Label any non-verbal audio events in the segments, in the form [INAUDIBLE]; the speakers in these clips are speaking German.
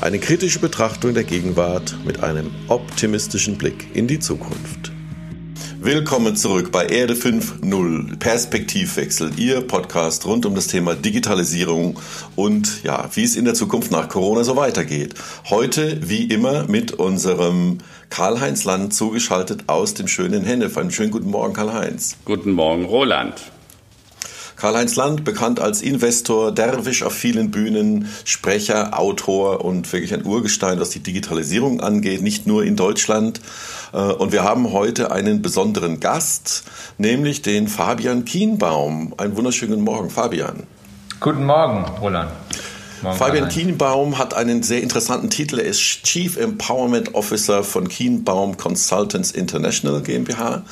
Eine kritische Betrachtung der Gegenwart mit einem optimistischen Blick in die Zukunft. Willkommen zurück bei Erde 5.0 Perspektivwechsel, Ihr Podcast rund um das Thema Digitalisierung und ja, wie es in der Zukunft nach Corona so weitergeht. Heute wie immer mit unserem Karl-Heinz Land zugeschaltet aus dem schönen Hennef. Einen schönen guten Morgen, Karl-Heinz. Guten Morgen, Roland. Karl-Heinz Land, bekannt als Investor, Derwisch auf vielen Bühnen, Sprecher, Autor und wirklich ein Urgestein, was die Digitalisierung angeht, nicht nur in Deutschland. Äh, und wir haben heute einen besonderen Gast, nämlich den Fabian Kienbaum. Einen wunderschönen Morgen, Fabian. Guten Morgen, Roland. Fabian Kienbaum hat einen sehr interessanten Titel. Er ist Chief Empowerment Officer von Kienbaum Consultants International GmbH.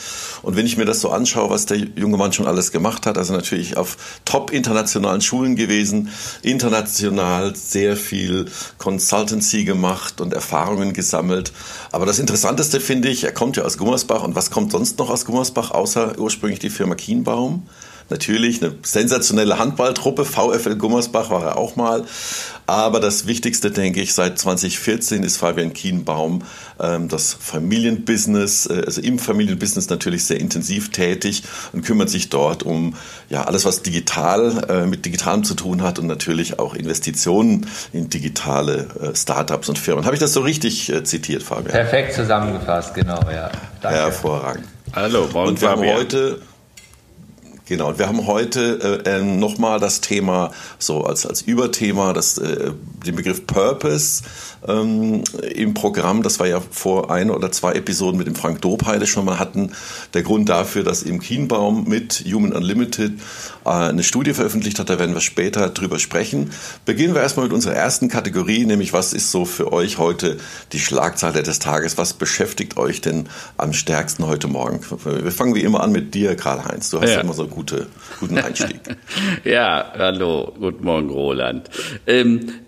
Und wenn ich mir das so anschaue, was der junge Mann schon alles gemacht hat, also natürlich auf top internationalen Schulen gewesen, international sehr viel Consultancy gemacht und Erfahrungen gesammelt. Aber das Interessanteste finde ich, er kommt ja aus Gummersbach. Und was kommt sonst noch aus Gummersbach, außer ursprünglich die Firma Kienbaum? Natürlich eine sensationelle Handballtruppe. VfL Gummersbach war er auch mal. Aber das Wichtigste, denke ich, seit 2014 ist Fabian Kienbaum ähm, das Familienbusiness, äh, also im Familienbusiness natürlich sehr intensiv tätig und kümmert sich dort um ja alles, was digital äh, mit Digitalem zu tun hat und natürlich auch Investitionen in digitale äh, Startups und Firmen. Habe ich das so richtig äh, zitiert, Fabian? Perfekt zusammengefasst, genau, ja. Danke. Hervorragend. Hallo, morgen, und wir Fabian. haben heute Genau, und wir haben heute äh, ähm, nochmal das Thema, so als, als Überthema, das, äh, den Begriff Purpose ähm, im Programm. Das war ja vor ein oder zwei Episoden mit dem Frank Dobheide schon mal hatten. Der Grund dafür, dass im Kienbaum mit Human Unlimited äh, eine Studie veröffentlicht hat, da werden wir später drüber sprechen. Beginnen wir erstmal mit unserer ersten Kategorie, nämlich was ist so für euch heute die Schlagzeile des Tages? Was beschäftigt euch denn am stärksten heute Morgen? Wir fangen wie immer an mit dir, Karl-Heinz. Du hast ja immer so gute, guten Einstieg. [LAUGHS] ja, hallo, guten Morgen, Roland. Ähm, äh,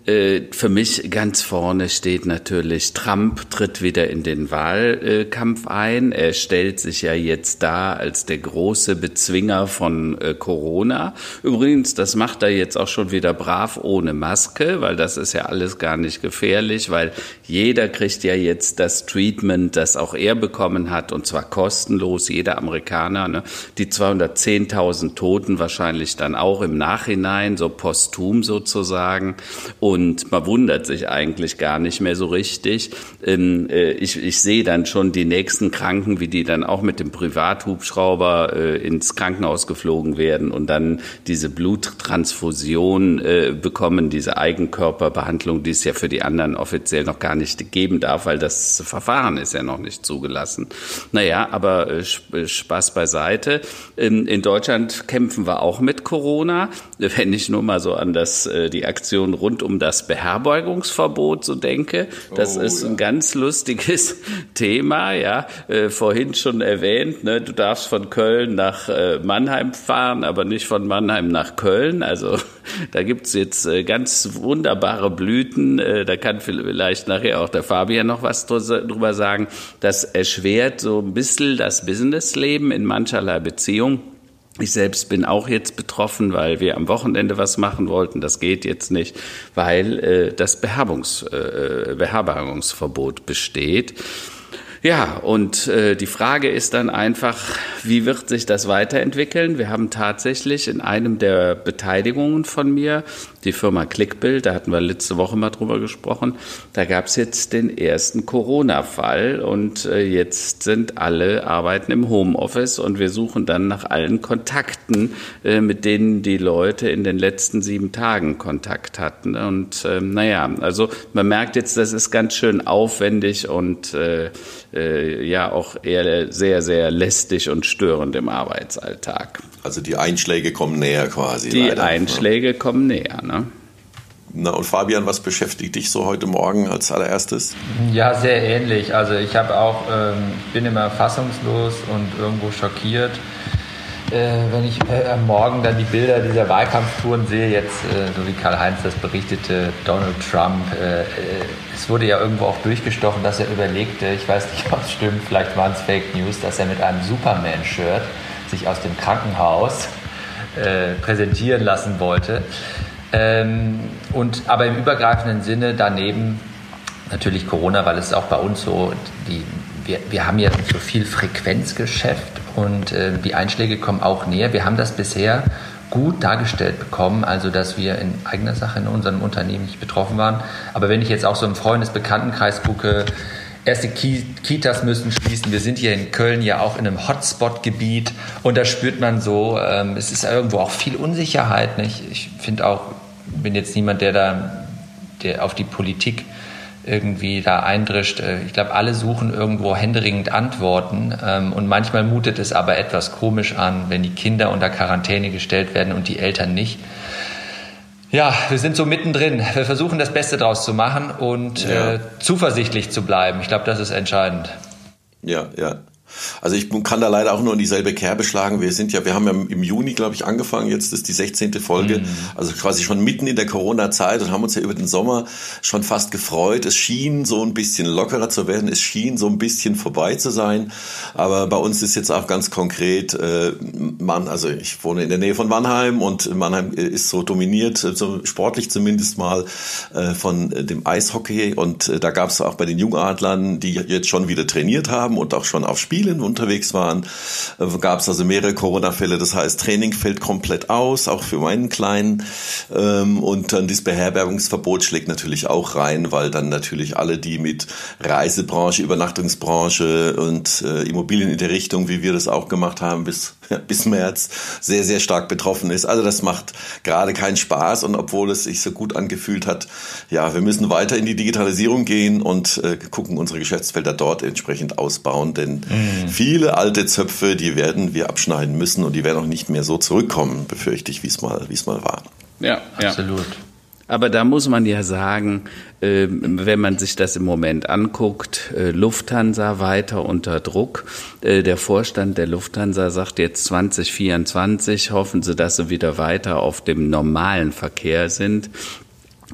für mich ganz vorne steht natürlich, Trump tritt wieder in den Wahlkampf ein. Er stellt sich ja jetzt da als der große Bezwinger von äh, Corona. Übrigens, das macht er jetzt auch schon wieder brav ohne Maske, weil das ist ja alles gar nicht gefährlich, weil jeder kriegt ja jetzt das Treatment, das auch er bekommen hat, und zwar kostenlos, jeder Amerikaner. Ne? Die 210.000 Toten wahrscheinlich dann auch im Nachhinein, so posthum sozusagen. Und man wundert sich eigentlich gar nicht mehr so richtig. Ähm, äh, ich, ich sehe dann schon die nächsten Kranken, wie die dann auch mit dem Privathubschrauber äh, ins Krankenhaus geflogen werden und dann diese Bluttransfusion äh, bekommen, diese Eigenkörperbehandlung, die es ja für die anderen offiziell noch gar nicht geben darf, weil das Verfahren ist ja noch nicht zugelassen. Naja, aber Spaß beiseite. Ähm, in Deutschland kämpfen wir auch mit Corona. [LAUGHS] Wenn ich nur mal so an das, die Aktion rund um das Beherbergungsverbot so denke, das oh, ist ja. ein ganz lustiges [LAUGHS] Thema, ja. Äh, vorhin schon erwähnt, ne, du darfst von Köln nach äh, Mannheim fahren, aber nicht von Mannheim nach Köln. Also [LAUGHS] da gibt's jetzt äh, ganz wunderbare Blüten. Äh, da kann vielleicht nachher auch der Fabian noch was drüber sagen. Das erschwert so ein bisschen das Businessleben in mancherlei Beziehung. Ich selbst bin auch jetzt betroffen, weil wir am Wochenende was machen wollten. Das geht jetzt nicht, weil äh, das Beherbergungs, äh, Beherbergungsverbot besteht. Ja, und äh, die Frage ist dann einfach, wie wird sich das weiterentwickeln? Wir haben tatsächlich in einem der Beteiligungen von mir, die Firma Clickbill, da hatten wir letzte Woche mal drüber gesprochen, da gab es jetzt den ersten Corona-Fall und äh, jetzt sind alle arbeiten im Homeoffice und wir suchen dann nach allen Kontakten, äh, mit denen die Leute in den letzten sieben Tagen Kontakt hatten. Und äh, naja, also man merkt jetzt, das ist ganz schön aufwendig und äh, äh, ja auch eher sehr, sehr lästig und störend im Arbeitsalltag. Also die Einschläge kommen näher quasi. Die leider. Einschläge kommen näher, ne? Na und Fabian, was beschäftigt dich so heute Morgen als allererstes? Ja, sehr ähnlich. Also ich habe auch, ähm, bin immer fassungslos und irgendwo schockiert, äh, wenn ich äh, am Morgen dann die Bilder dieser Wahlkampftouren sehe, jetzt, äh, so wie Karl-Heinz das berichtete, Donald Trump, äh, äh, es wurde ja irgendwo auch durchgestochen, dass er überlegte, ich weiß nicht, ob es stimmt, vielleicht waren es Fake News, dass er mit einem Superman-Shirt sich aus dem Krankenhaus äh, präsentieren lassen wollte. Ähm, und aber im übergreifenden Sinne daneben natürlich Corona, weil es auch bei uns so, die, wir, wir haben ja so viel Frequenzgeschäft und äh, die Einschläge kommen auch näher. Wir haben das bisher gut dargestellt bekommen, also dass wir in eigener Sache in unserem Unternehmen nicht betroffen waren. Aber wenn ich jetzt auch so im Freundesbekanntenkreis gucke, erste Kitas müssen schließen. Wir sind hier in Köln ja auch in einem Hotspot-Gebiet und da spürt man so, ähm, es ist irgendwo auch viel Unsicherheit. Nicht? Ich finde auch, bin jetzt niemand, der da der auf die Politik irgendwie da eindrischt. Äh, ich glaube, alle suchen irgendwo händeringend Antworten ähm, und manchmal mutet es aber etwas komisch an, wenn die Kinder unter Quarantäne gestellt werden und die Eltern nicht. Ja, wir sind so mittendrin. Wir versuchen das Beste draus zu machen und ja. äh, zuversichtlich zu bleiben. Ich glaube, das ist entscheidend. Ja, ja. Also ich kann da leider auch nur in dieselbe Kerbe schlagen. Wir sind ja, wir haben ja im Juni, glaube ich, angefangen. Jetzt ist die 16. Folge. Mhm. Also quasi schon mitten in der Corona-Zeit und haben uns ja über den Sommer schon fast gefreut. Es schien so ein bisschen lockerer zu werden. Es schien so ein bisschen vorbei zu sein. Aber bei uns ist jetzt auch ganz konkret, äh, man, also ich wohne in der Nähe von Mannheim und Mannheim ist so dominiert, so sportlich zumindest mal, äh, von dem Eishockey. Und äh, da gab es auch bei den Jungadlern, die jetzt schon wieder trainiert haben und auch schon auf Spiel Spielen unterwegs waren, äh, gab es also mehrere Corona-Fälle. Das heißt, Training fällt komplett aus, auch für meinen Kleinen. Ähm, und dann das Beherbergungsverbot schlägt natürlich auch rein, weil dann natürlich alle, die mit Reisebranche, Übernachtungsbranche und äh, Immobilien in der Richtung, wie wir das auch gemacht haben, bis, [LAUGHS] bis März, sehr, sehr stark betroffen ist. Also das macht gerade keinen Spaß. Und obwohl es sich so gut angefühlt hat, ja, wir müssen weiter in die Digitalisierung gehen und äh, gucken, unsere Geschäftsfelder dort entsprechend ausbauen. Denn mhm. Viele alte Zöpfe, die werden wir abschneiden müssen und die werden auch nicht mehr so zurückkommen, befürchte ich, wie es mal, wie es mal war. Ja, absolut. Aber da muss man ja sagen, ähm, wenn man sich das im Moment anguckt, äh, Lufthansa weiter unter Druck. Äh, der Vorstand der Lufthansa sagt jetzt 2024 hoffen sie, dass sie wieder weiter auf dem normalen Verkehr sind.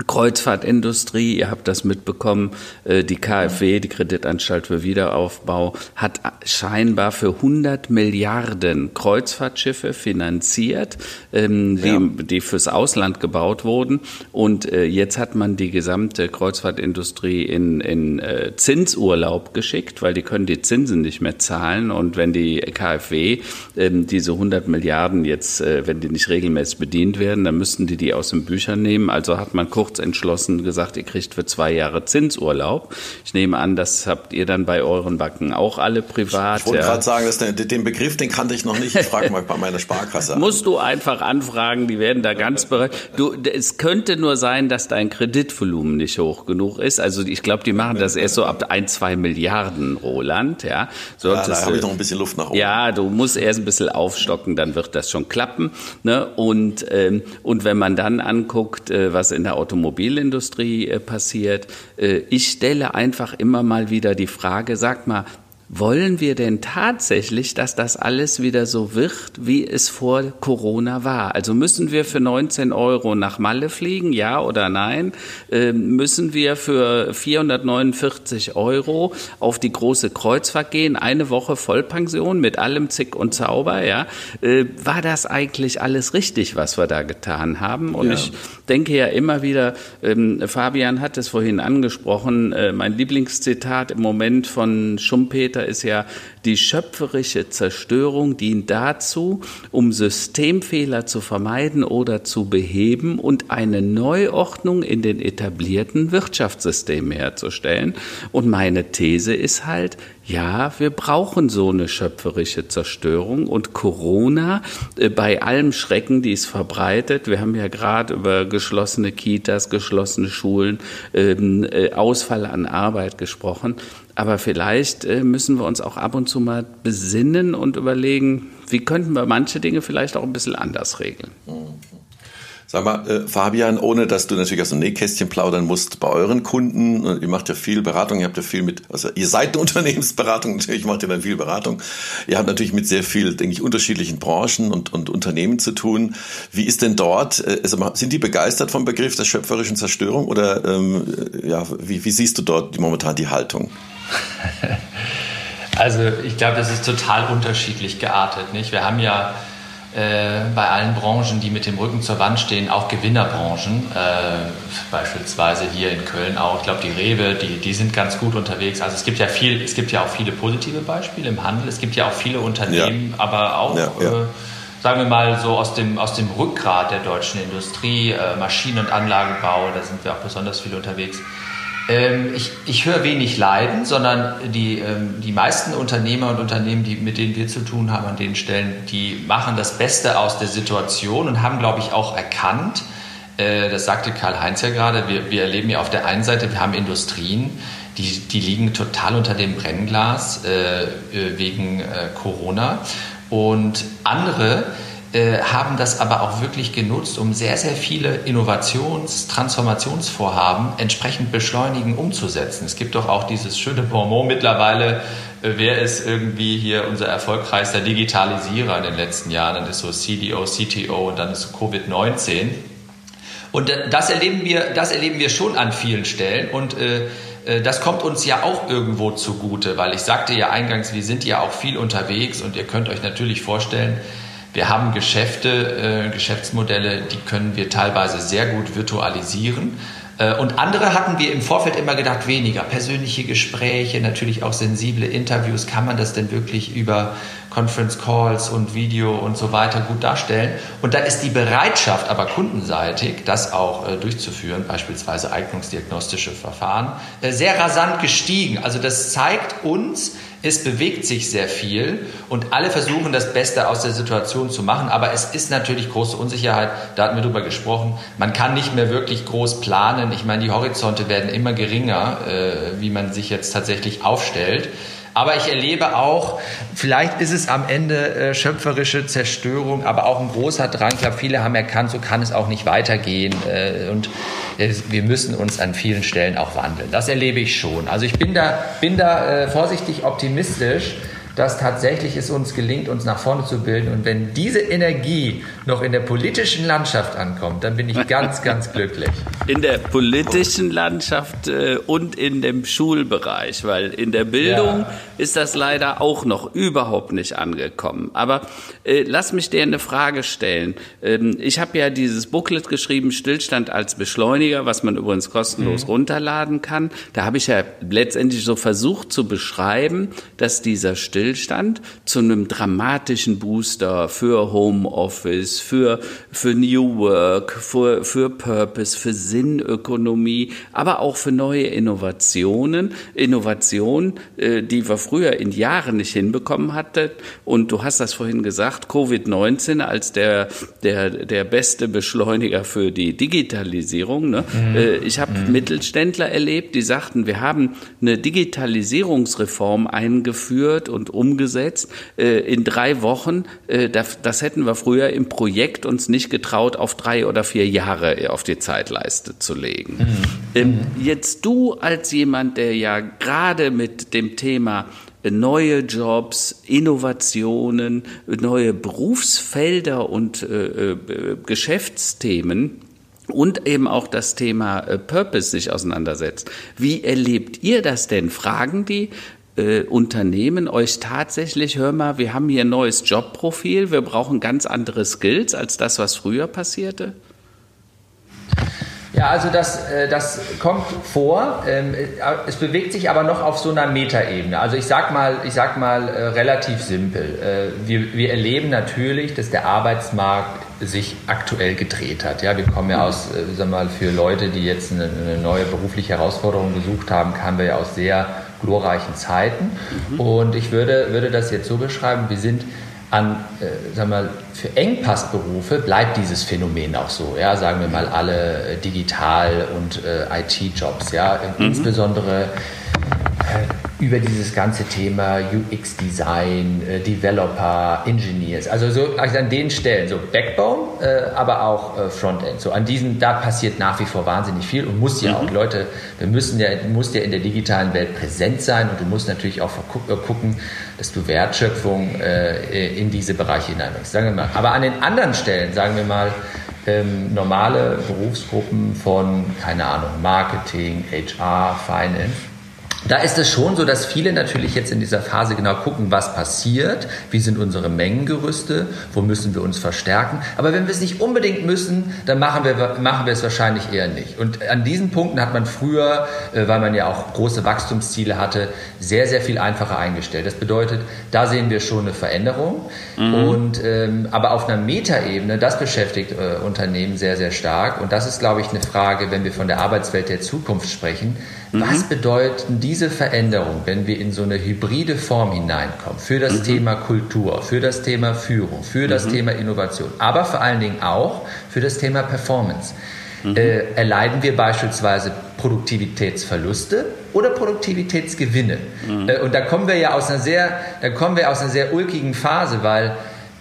Kreuzfahrtindustrie, ihr habt das mitbekommen, äh, die KfW, die Kreditanstalt für Wiederaufbau, hat scheinbar für 100 Milliarden Kreuzfahrtschiffe finanziert, ähm, die, ja. die fürs Ausland gebaut wurden. Und äh, jetzt hat man die gesamte Kreuzfahrtindustrie in, in äh, Zinsurlaub geschickt, weil die können die Zinsen nicht mehr zahlen. Und wenn die KfW ähm, diese 100 Milliarden jetzt, wenn die nicht regelmäßig bedient werden, dann müssten die die aus den Büchern nehmen. Also hat man kurz kurz entschlossen gesagt, ihr kriegt für zwei Jahre Zinsurlaub. Ich nehme an, das habt ihr dann bei euren Banken auch alle privat. Ich wollte ja. gerade sagen, dass der, den Begriff, den kannte ich noch nicht. Ich frage mal [LAUGHS] bei meiner Sparkasse. Musst du einfach anfragen, die werden da ganz bereit. Du, es könnte nur sein, dass dein Kreditvolumen nicht hoch genug ist. Also ich glaube, die machen das erst so ab ein, zwei Milliarden, Roland. Ja, Solltest, ja da habe ich noch ein bisschen Luft nach oben. Ja, du musst erst ein bisschen aufstocken, dann wird das schon klappen. Ne? Und, ähm, und wenn man dann anguckt, äh, was in der Automobilindustrie Automobilindustrie äh, passiert. Äh, ich stelle einfach immer mal wieder die Frage, sag mal, wollen wir denn tatsächlich, dass das alles wieder so wird, wie es vor Corona war? Also müssen wir für 19 Euro nach Malle fliegen, ja oder nein? Ähm, müssen wir für 449 Euro auf die große Kreuzfahrt gehen, eine Woche Vollpension mit allem Zick und Zauber, ja? Äh, war das eigentlich alles richtig, was wir da getan haben? Und ja. ich denke ja immer wieder, ähm, Fabian hat es vorhin angesprochen, äh, mein Lieblingszitat im Moment von Schumpeter später ist ja, die schöpferische Zerstörung dient dazu, um Systemfehler zu vermeiden oder zu beheben und eine Neuordnung in den etablierten Wirtschaftssystemen herzustellen. Und meine These ist halt, ja, wir brauchen so eine schöpferische Zerstörung und Corona äh, bei allem Schrecken, die es verbreitet. Wir haben ja gerade über geschlossene Kitas, geschlossene Schulen, ähm, äh, Ausfall an Arbeit gesprochen. Aber vielleicht äh, müssen wir uns auch ab und zu mal besinnen und überlegen, wie könnten wir manche Dinge vielleicht auch ein bisschen anders regeln. Sag mal, äh, Fabian, ohne dass du natürlich aus dem Nähkästchen plaudern musst, bei euren Kunden, ihr macht ja viel Beratung, ihr habt ja viel mit, also ihr seid eine [LAUGHS] Unternehmensberatung, natürlich macht ihr dann viel Beratung. Ihr habt natürlich mit sehr viel, denke ich, unterschiedlichen Branchen und, und Unternehmen zu tun. Wie ist denn dort, äh, also sind die begeistert vom Begriff der schöpferischen Zerstörung oder ähm, ja, wie, wie siehst du dort momentan die Haltung? [LAUGHS] Also ich glaube, das ist total unterschiedlich geartet. Nicht? Wir haben ja äh, bei allen Branchen, die mit dem Rücken zur Wand stehen, auch Gewinnerbranchen. Äh, beispielsweise hier in Köln auch. Ich glaube, die Rewe, die, die sind ganz gut unterwegs. Also es gibt ja viel, es gibt ja auch viele positive Beispiele im Handel. Es gibt ja auch viele Unternehmen, ja. aber auch ja, ja. Äh, sagen wir mal so aus dem, aus dem Rückgrat der deutschen Industrie, äh, Maschinen- und Anlagenbau, da sind wir auch besonders viel unterwegs ähm, ich, ich höre wenig Leiden, sondern die, ähm, die meisten Unternehmer und Unternehmen, die, mit denen wir zu tun haben an den Stellen, die machen das Beste aus der Situation und haben, glaube ich, auch erkannt, äh, das sagte Karl-Heinz ja gerade, wir, wir erleben ja auf der einen Seite, wir haben Industrien, die, die liegen total unter dem Brennglas äh, äh wegen äh, Corona. Und andere, äh, haben das aber auch wirklich genutzt, um sehr, sehr viele Innovations-, Transformationsvorhaben entsprechend beschleunigen, umzusetzen. Es gibt doch auch dieses schöne Bonbon mittlerweile, äh, wer ist irgendwie hier unser erfolgreichster Digitalisierer in den letzten Jahren? Dann ist so CDO, CTO und dann ist Covid-19. Und äh, das erleben wir, das erleben wir schon an vielen Stellen und äh, das kommt uns ja auch irgendwo zugute, weil ich sagte ja eingangs, wir sind ja auch viel unterwegs und ihr könnt euch natürlich vorstellen, wir haben Geschäfte, äh, Geschäftsmodelle, die können wir teilweise sehr gut virtualisieren. Äh, und andere hatten wir im Vorfeld immer gedacht, weniger persönliche Gespräche, natürlich auch sensible Interviews. Kann man das denn wirklich über Conference Calls und Video und so weiter gut darstellen? Und da ist die Bereitschaft aber kundenseitig, das auch äh, durchzuführen, beispielsweise eignungsdiagnostische Verfahren, äh, sehr rasant gestiegen. Also das zeigt uns, es bewegt sich sehr viel und alle versuchen das Beste aus der Situation zu machen, aber es ist natürlich große Unsicherheit, da hatten wir drüber gesprochen. Man kann nicht mehr wirklich groß planen. Ich meine, die Horizonte werden immer geringer, äh, wie man sich jetzt tatsächlich aufstellt. Aber ich erlebe auch, vielleicht ist es am Ende äh, schöpferische Zerstörung, aber auch ein großer Drang. Ich glaube, viele haben erkannt, so kann es auch nicht weitergehen. Äh, und äh, wir müssen uns an vielen Stellen auch wandeln. Das erlebe ich schon. Also ich bin da, bin da äh, vorsichtig optimistisch dass tatsächlich es uns gelingt, uns nach vorne zu bilden. Und wenn diese Energie noch in der politischen Landschaft ankommt, dann bin ich ganz, [LAUGHS] ganz glücklich. In der politischen Landschaft äh, und in dem Schulbereich, weil in der Bildung ja. ist das leider auch noch überhaupt nicht angekommen. Aber äh, lass mich dir eine Frage stellen. Ähm, ich habe ja dieses Booklet geschrieben, Stillstand als Beschleuniger, was man übrigens kostenlos mhm. runterladen kann. Da habe ich ja letztendlich so versucht zu beschreiben, dass dieser Stillstand Stillstand zu einem dramatischen Booster für Homeoffice, für, für New Work, für, für Purpose, für Sinnökonomie, aber auch für neue Innovationen. Innovationen, äh, die wir früher in Jahren nicht hinbekommen hatten. Und du hast das vorhin gesagt, Covid-19 als der, der, der beste Beschleuniger für die Digitalisierung. Ne? Mhm. Äh, ich habe mhm. Mittelständler erlebt, die sagten, wir haben eine Digitalisierungsreform eingeführt und umgesetzt äh, in drei Wochen. Äh, das, das hätten wir früher im Projekt uns nicht getraut, auf drei oder vier Jahre auf die Zeitleiste zu legen. Mhm. Ähm, mhm. jetzt du als jemand, der ja gerade mit dem Thema neue Jobs, Innovationen, neue Berufsfelder und äh, äh, Geschäftsthemen und eben auch das Thema äh, Purpose sich auseinandersetzt. Wie erlebt ihr das denn? Fragen die äh, Unternehmen euch tatsächlich, hör mal, wir haben hier ein neues Jobprofil, wir brauchen ganz andere Skills als das, was früher passierte? Ja, also das, äh, das kommt vor. Ähm, äh, es bewegt sich aber noch auf so einer Metaebene. Also ich sag mal, ich sag mal äh, relativ simpel. Wir, wir erleben natürlich, dass der Arbeitsmarkt sich aktuell gedreht hat. Ja, wir kommen ja aus, sag mal, für Leute, die jetzt eine, neue berufliche Herausforderung gesucht haben, kamen wir ja aus sehr glorreichen Zeiten. Mhm. Und ich würde, würde das jetzt so beschreiben, wir sind an, äh, sagen wir mal, für Engpassberufe bleibt dieses Phänomen auch so. Ja, sagen wir mal alle äh, Digital- und äh, IT-Jobs. Ja, mhm. insbesondere äh, über dieses ganze Thema UX-Design, äh, Developer, Engineers, also so also an den Stellen, so Backbone, äh, aber auch äh, Frontend. So an diesen, da passiert nach wie vor wahnsinnig viel und muss ja mhm. auch, Leute, wir müssen ja, du musst ja in der digitalen Welt präsent sein und du musst natürlich auch äh, gucken, dass du Wertschöpfung äh, in diese Bereiche hineinbringst. Sagen wir mal. Aber an den anderen Stellen, sagen wir mal, ähm, normale Berufsgruppen von, keine Ahnung, Marketing, HR, Finance, da ist es schon so, dass viele natürlich jetzt in dieser Phase genau gucken, was passiert, wie sind unsere Mengengerüste, wo müssen wir uns verstärken. Aber wenn wir es nicht unbedingt müssen, dann machen wir, machen wir es wahrscheinlich eher nicht. Und an diesen Punkten hat man früher, äh, weil man ja auch große Wachstumsziele hatte, sehr, sehr viel einfacher eingestellt. Das bedeutet, da sehen wir schon eine Veränderung. Mhm. Und, ähm, aber auf einer Metaebene, das beschäftigt äh, Unternehmen sehr, sehr stark. Und das ist, glaube ich, eine Frage, wenn wir von der Arbeitswelt der Zukunft sprechen Mhm. Was bedeuten diese Veränderungen, wenn wir in so eine hybride Form hineinkommen, für das mhm. Thema Kultur, für das Thema Führung, für das mhm. Thema Innovation, aber vor allen Dingen auch für das Thema Performance? Mhm. Äh, erleiden wir beispielsweise Produktivitätsverluste oder Produktivitätsgewinne? Mhm. Äh, und da kommen wir ja aus einer sehr, da kommen wir aus einer sehr ulkigen Phase, weil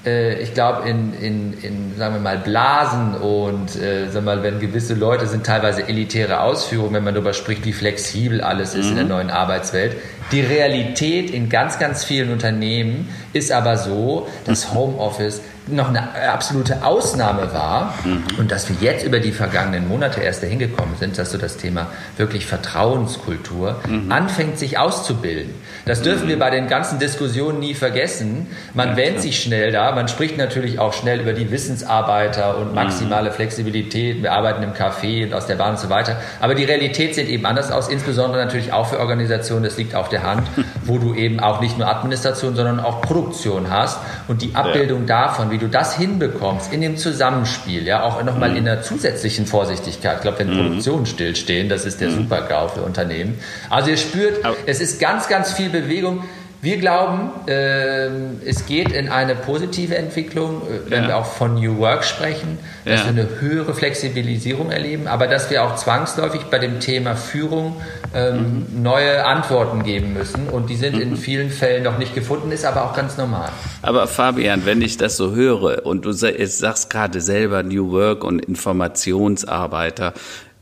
äh, ich glaube, in, in, in, sagen wir mal, Blasen und, äh, sagen wir mal, wenn gewisse Leute sind teilweise elitäre Ausführungen, wenn man darüber spricht, wie flexibel alles ist mhm. in der mhm. neuen Arbeitswelt. Die Realität in ganz, ganz vielen Unternehmen ist aber so, dass [LAUGHS] Homeoffice noch eine absolute Ausnahme war mhm. und dass wir jetzt über die vergangenen Monate erst dahin gekommen sind, dass so das Thema wirklich Vertrauenskultur mhm. anfängt sich auszubilden. Das dürfen mhm. wir bei den ganzen Diskussionen nie vergessen. Man ja, wähnt sich schnell da, man spricht natürlich auch schnell über die Wissensarbeiter und mhm. maximale Flexibilität, wir arbeiten im Café und aus der Bahn und so weiter. Aber die Realität sieht eben anders aus, insbesondere natürlich auch für Organisationen, das liegt auf der Hand, [LAUGHS] wo du eben auch nicht nur Administration, sondern auch Produktion hast und die Abbildung ja. davon, wie du das hinbekommst in dem Zusammenspiel, ja, auch nochmal mhm. in der zusätzlichen Vorsichtigkeit. Ich glaube, wenn mhm. Produktionen stillstehen, das ist der mhm. Super-GAU für Unternehmen. Also ihr spürt, Aber es ist ganz, ganz viel Bewegung. Wir glauben, äh, es geht in eine positive Entwicklung, äh, wenn ja. wir auch von New Work sprechen, dass ja. wir eine höhere Flexibilisierung erleben, aber dass wir auch zwangsläufig bei dem Thema Führung ähm, mhm. neue Antworten geben müssen. Und die sind mhm. in vielen Fällen noch nicht gefunden, ist aber auch ganz normal. Aber Fabian, wenn ich das so höre und du sagst gerade selber New Work und Informationsarbeiter,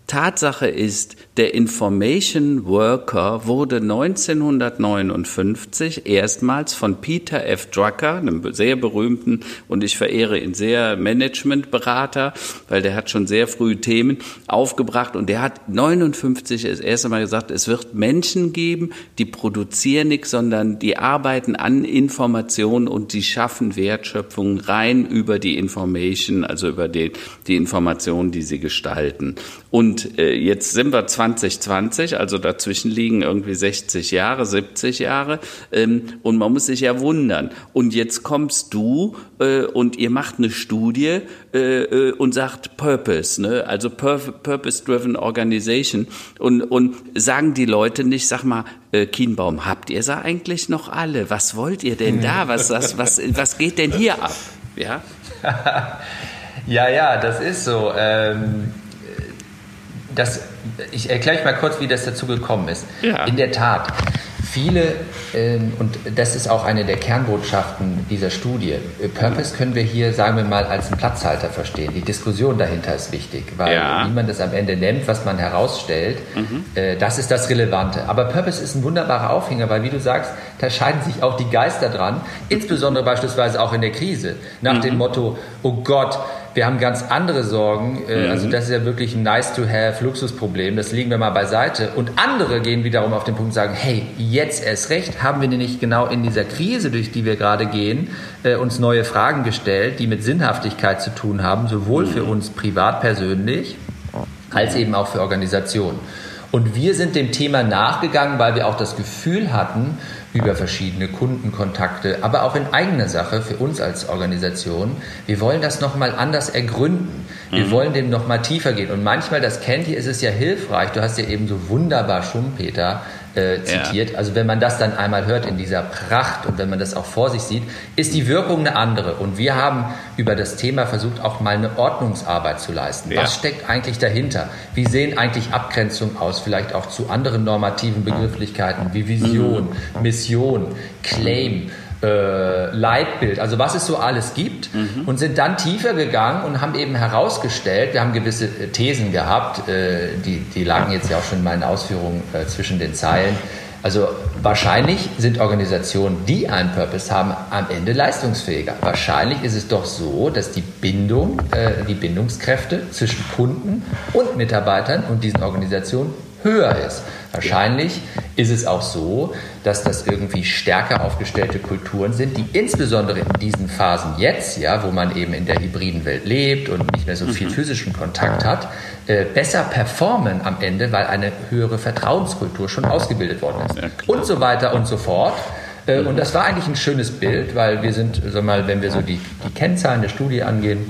Tatsache ist, der Information Worker wurde 1959 erstmals von Peter F. Drucker, einem sehr berühmten und ich verehre ihn sehr Managementberater, weil der hat schon sehr früh Themen aufgebracht und der hat 59 das erste Mal gesagt, es wird Menschen geben, die produzieren nichts, sondern die arbeiten an Informationen und die schaffen Wertschöpfung rein über die Information, also über die, die Informationen, die sie gestalten. Und äh, jetzt sind wir 2020, also dazwischen liegen irgendwie 60 Jahre, 70 Jahre. Ähm, und man muss sich ja wundern. Und jetzt kommst du äh, und ihr macht eine Studie äh, äh und sagt Purpose, ne? also Purpose-Driven Organization. Und, und sagen die Leute nicht, sag mal, äh, Kienbaum, habt ihr sie eigentlich noch alle? Was wollt ihr denn da? [LAUGHS] Was, was, was, was geht denn hier ab? Ja? [LAUGHS] ja, ja, das ist so. Ähm das, ich erkläre euch mal kurz, wie das dazu gekommen ist. Ja. In der Tat, viele, ähm, und das ist auch eine der Kernbotschaften dieser Studie, äh, Purpose können wir hier, sagen wir mal, als einen Platzhalter verstehen. Die Diskussion dahinter ist wichtig, weil ja. wie man das am Ende nennt, was man herausstellt, mhm. äh, das ist das Relevante. Aber Purpose ist ein wunderbarer Aufhänger, weil wie du sagst, da scheiden sich auch die Geister dran, insbesondere beispielsweise auch in der Krise, nach mhm. dem Motto, oh Gott, wir haben ganz andere Sorgen. Äh, mhm. Also das ist ja wirklich ein nice-to-have Luxusproblem. Das legen wir mal beiseite. Und andere gehen wiederum auf den Punkt und sagen, hey, jetzt erst recht, haben wir nicht genau in dieser Krise, durch die wir gerade gehen, äh, uns neue Fragen gestellt, die mit Sinnhaftigkeit zu tun haben, sowohl für mhm. uns privat persönlich als eben auch für Organisationen. Und wir sind dem Thema nachgegangen, weil wir auch das Gefühl hatten, über verschiedene Kundenkontakte, aber auch in eigener Sache für uns als Organisation. Wir wollen das nochmal anders ergründen. Wir mhm. wollen dem nochmal tiefer gehen. Und manchmal, das kennt ihr, ist es ja hilfreich. Du hast ja eben so wunderbar Schumpeter äh, zitiert. Ja. Also wenn man das dann einmal hört in dieser Pracht und wenn man das auch vor sich sieht, ist die Wirkung eine andere. Und wir haben über das Thema versucht, auch mal eine Ordnungsarbeit zu leisten. Ja. Was steckt eigentlich dahinter? Wie sehen eigentlich Abgrenzungen aus? Vielleicht auch zu anderen normativen Begrifflichkeiten wie Vision, mhm. Mission, Claim äh, Leitbild, also was es so alles gibt mhm. und sind dann tiefer gegangen und haben eben herausgestellt, wir haben gewisse äh, Thesen gehabt, äh, die, die lagen jetzt ja auch schon in meinen Ausführungen äh, zwischen den Zeilen. Also wahrscheinlich sind Organisationen, die einen Purpose haben, am Ende leistungsfähiger. Wahrscheinlich ist es doch so, dass die Bindung, äh, die Bindungskräfte zwischen Kunden und Mitarbeitern und diesen Organisationen höher ist. Wahrscheinlich ist es auch so, dass das irgendwie stärker aufgestellte Kulturen sind, die insbesondere in diesen Phasen jetzt, ja, wo man eben in der hybriden Welt lebt und nicht mehr so viel mhm. physischen Kontakt hat, äh, besser performen am Ende, weil eine höhere Vertrauenskultur schon ausgebildet worden ist. Und so weiter und so fort. Äh, und das war eigentlich ein schönes Bild, weil wir sind, sag mal, wenn wir so die, die Kennzahlen der Studie angehen,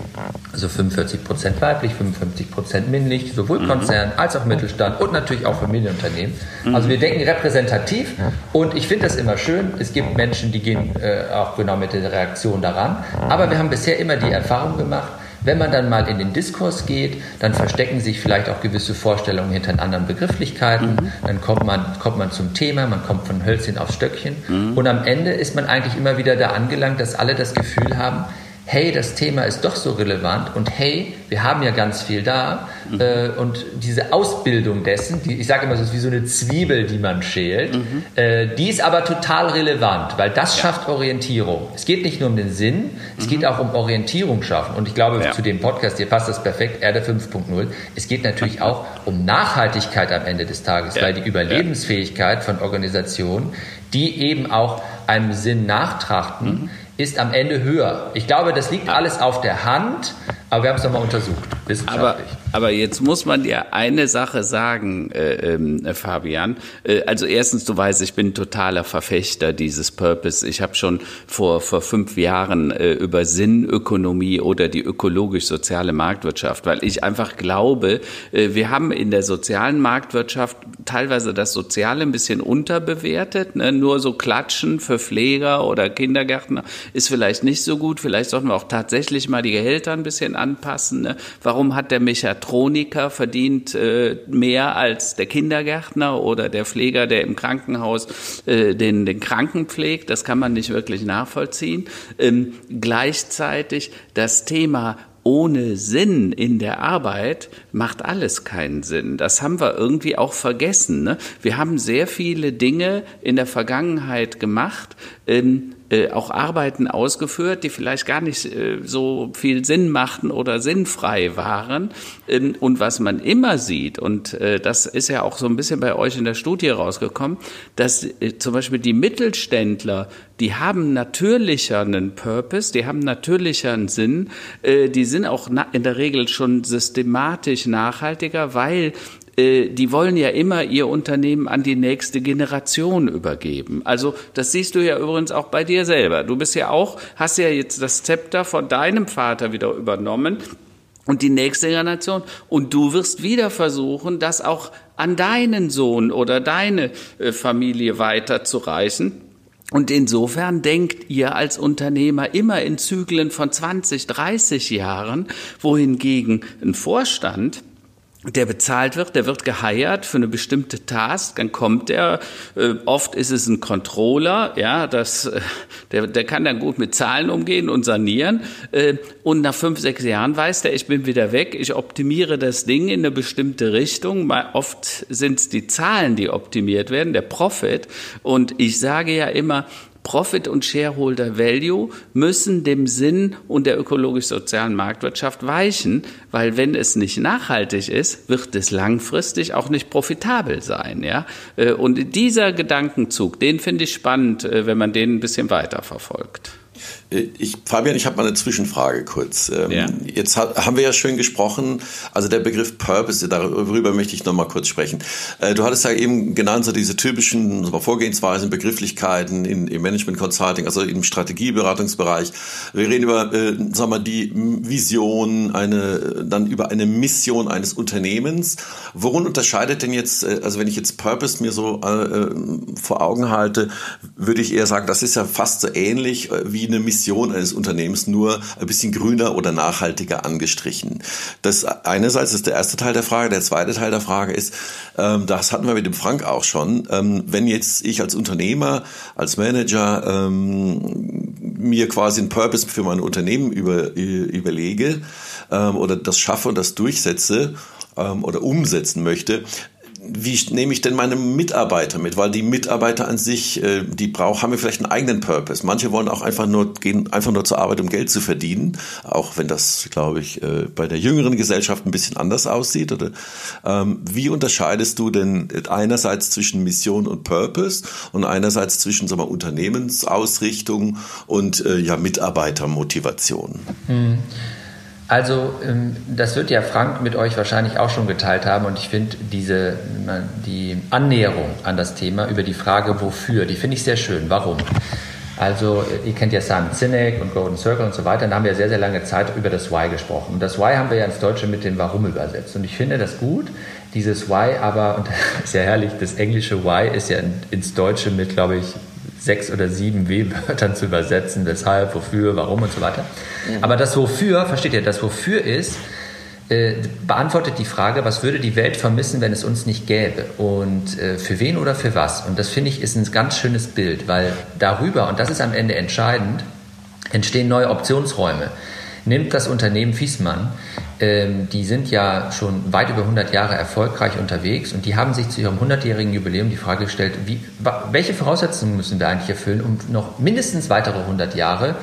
also 45 Prozent weiblich, 55 Prozent männlich, sowohl mhm. Konzern als auch Mittelstand und natürlich auch Familienunternehmen. Mhm. Also wir denken repräsentativ und ich finde das immer schön. Es gibt Menschen, die gehen äh, auch genau mit der Reaktion daran. Aber wir haben bisher immer die Erfahrung gemacht, wenn man dann mal in den Diskurs geht, dann verstecken sich vielleicht auch gewisse Vorstellungen hinter anderen Begrifflichkeiten. Mhm. Dann kommt man, kommt man zum Thema, man kommt von Hölzchen auf Stöckchen. Mhm. Und am Ende ist man eigentlich immer wieder da angelangt, dass alle das Gefühl haben, hey, das Thema ist doch so relevant und hey, wir haben ja ganz viel da mhm. äh, und diese Ausbildung dessen, die, ich sage immer, es ist wie so eine Zwiebel, die man schält, mhm. äh, die ist aber total relevant, weil das ja. schafft Orientierung. Es geht nicht nur um den Sinn, es mhm. geht auch um Orientierung schaffen und ich glaube, ja. zu dem Podcast, hier passt das perfekt, Erde 5.0, es geht natürlich auch um Nachhaltigkeit am Ende des Tages, ja. weil die Überlebensfähigkeit von Organisationen, die eben auch einem Sinn nachtrachten, mhm ist am Ende höher. Ich glaube, das liegt alles auf der Hand, aber wir haben es nochmal untersucht, wissenschaftlich. Aber, aber, jetzt muss man dir eine Sache sagen, äh, äh, Fabian. Äh, also erstens, du weißt, ich bin totaler Verfechter dieses Purpose. Ich habe schon vor, vor fünf Jahren äh, über Sinnökonomie oder die ökologisch-soziale Marktwirtschaft, weil ich einfach glaube, äh, wir haben in der sozialen Marktwirtschaft teilweise das Soziale ein bisschen unterbewertet. Ne? Nur so Klatschen für Pfleger oder Kindergärtner ist vielleicht nicht so gut. Vielleicht sollten wir auch tatsächlich mal die Gehälter ein bisschen anpassen. Ne? Warum hat der Mechatroniker verdient äh, mehr als der Kindergärtner oder der Pfleger, der im Krankenhaus äh, den, den Kranken pflegt? Das kann man nicht wirklich nachvollziehen. Ähm, gleichzeitig das Thema ohne Sinn in der Arbeit macht alles keinen Sinn. Das haben wir irgendwie auch vergessen. Ne? Wir haben sehr viele Dinge in der Vergangenheit gemacht, ähm, äh, auch Arbeiten ausgeführt, die vielleicht gar nicht äh, so viel Sinn machten oder sinnfrei waren. Ähm, und was man immer sieht, und äh, das ist ja auch so ein bisschen bei euch in der Studie rausgekommen, dass äh, zum Beispiel die Mittelständler, die haben natürlicher einen Purpose, die haben natürlicher einen Sinn, äh, die sind auch in der Regel schon systematisch nachhaltiger, weil äh, die wollen ja immer ihr Unternehmen an die nächste Generation übergeben. Also das siehst du ja übrigens auch bei dir selber. Du bist ja auch, hast ja jetzt das Zepter von deinem Vater wieder übernommen und die nächste Generation. Und du wirst wieder versuchen, das auch an deinen Sohn oder deine äh, Familie weiterzureichen. Und insofern denkt ihr als Unternehmer immer in Zyklen von 20, 30 Jahren, wohingegen ein Vorstand der bezahlt wird, der wird geheiert für eine bestimmte Task, dann kommt er, äh, oft ist es ein Controller, ja, das, äh, der, der kann dann gut mit Zahlen umgehen und sanieren äh, und nach fünf, sechs Jahren weiß der, ich bin wieder weg, ich optimiere das Ding in eine bestimmte Richtung, Mal oft sind es die Zahlen, die optimiert werden, der Profit und ich sage ja immer, Profit und Shareholder Value müssen dem Sinn und der ökologisch-sozialen Marktwirtschaft weichen, weil wenn es nicht nachhaltig ist, wird es langfristig auch nicht profitabel sein. Ja? Äh, und dieser Gedankenzug, den finde ich spannend, äh, wenn man den ein bisschen weiter verfolgt. Äh, ich, Fabian, ich habe mal eine Zwischenfrage kurz. Ähm, ja. Jetzt haben wir ja schön gesprochen, also der Begriff Purpose, darüber möchte ich noch mal kurz sprechen. Äh, du hattest ja eben genannt, so diese typischen Vorgehensweisen, Begrifflichkeiten in, im Management Consulting, also im Strategieberatungsbereich. Wir reden über, äh, sag mal, die Vision, eine, dann über eine Mission eines Unternehmens. Worin unterscheidet denn jetzt, äh, also wenn ich jetzt Purpose mir so äh, vor Augen halte, würde ich eher sagen, das ist ja fast so ähnlich wie eine Mission Mission eines Unternehmens nur ein bisschen grüner oder nachhaltiger angestrichen. Das einerseits ist der erste Teil der Frage. Der zweite Teil der Frage ist, ähm, das hatten wir mit dem Frank auch schon, ähm, wenn jetzt ich als Unternehmer, als Manager ähm, mir quasi einen Purpose für mein Unternehmen über, überlege oder das schaffe und das durchsetze, oder umsetzen möchte, wie nehme ich denn meine Mitarbeiter mit? Weil die Mitarbeiter an sich, äh, die brauchen, haben ja vielleicht einen eigenen Purpose. Manche wollen auch einfach nur gehen, einfach nur zur Arbeit, um Geld zu verdienen. Auch wenn das, glaube ich, äh, bei der jüngeren Gesellschaft ein bisschen anders aussieht. Oder ähm, wie unterscheidest du denn einerseits zwischen Mission und Purpose und einerseits zwischen sagen wir, Unternehmensausrichtung und äh, ja Mitarbeitermotivation? Hm. Also ähm, das wird ja Frank mit euch wahrscheinlich auch schon geteilt haben und ich finde die Annäherung an das Thema über die Frage wofür, die finde ich sehr schön. Warum? Also ihr kennt ja Simon Sinek und Golden Circle und so weiter, da haben wir sehr, sehr lange Zeit über das Why gesprochen. Und das Why haben wir ja ins Deutsche mit dem Warum übersetzt. Und ich finde das gut, dieses Why aber, und [LAUGHS] das ist ja herrlich, das englische Why ist ja ins Deutsche mit, glaube ich, sechs oder sieben W-Wörtern zu übersetzen, weshalb, wofür, warum und so weiter. Aber das Wofür, versteht ihr, das Wofür ist, äh, beantwortet die Frage, was würde die Welt vermissen, wenn es uns nicht gäbe? Und äh, für wen oder für was? Und das finde ich ist ein ganz schönes Bild, weil darüber, und das ist am Ende entscheidend, entstehen neue Optionsräume. Nimmt das Unternehmen Fiesmann, ähm, die sind ja schon weit über 100 Jahre erfolgreich unterwegs und die haben sich zu ihrem 100-jährigen Jubiläum die Frage gestellt, wie, welche Voraussetzungen müssen wir eigentlich erfüllen, um noch mindestens weitere 100 Jahre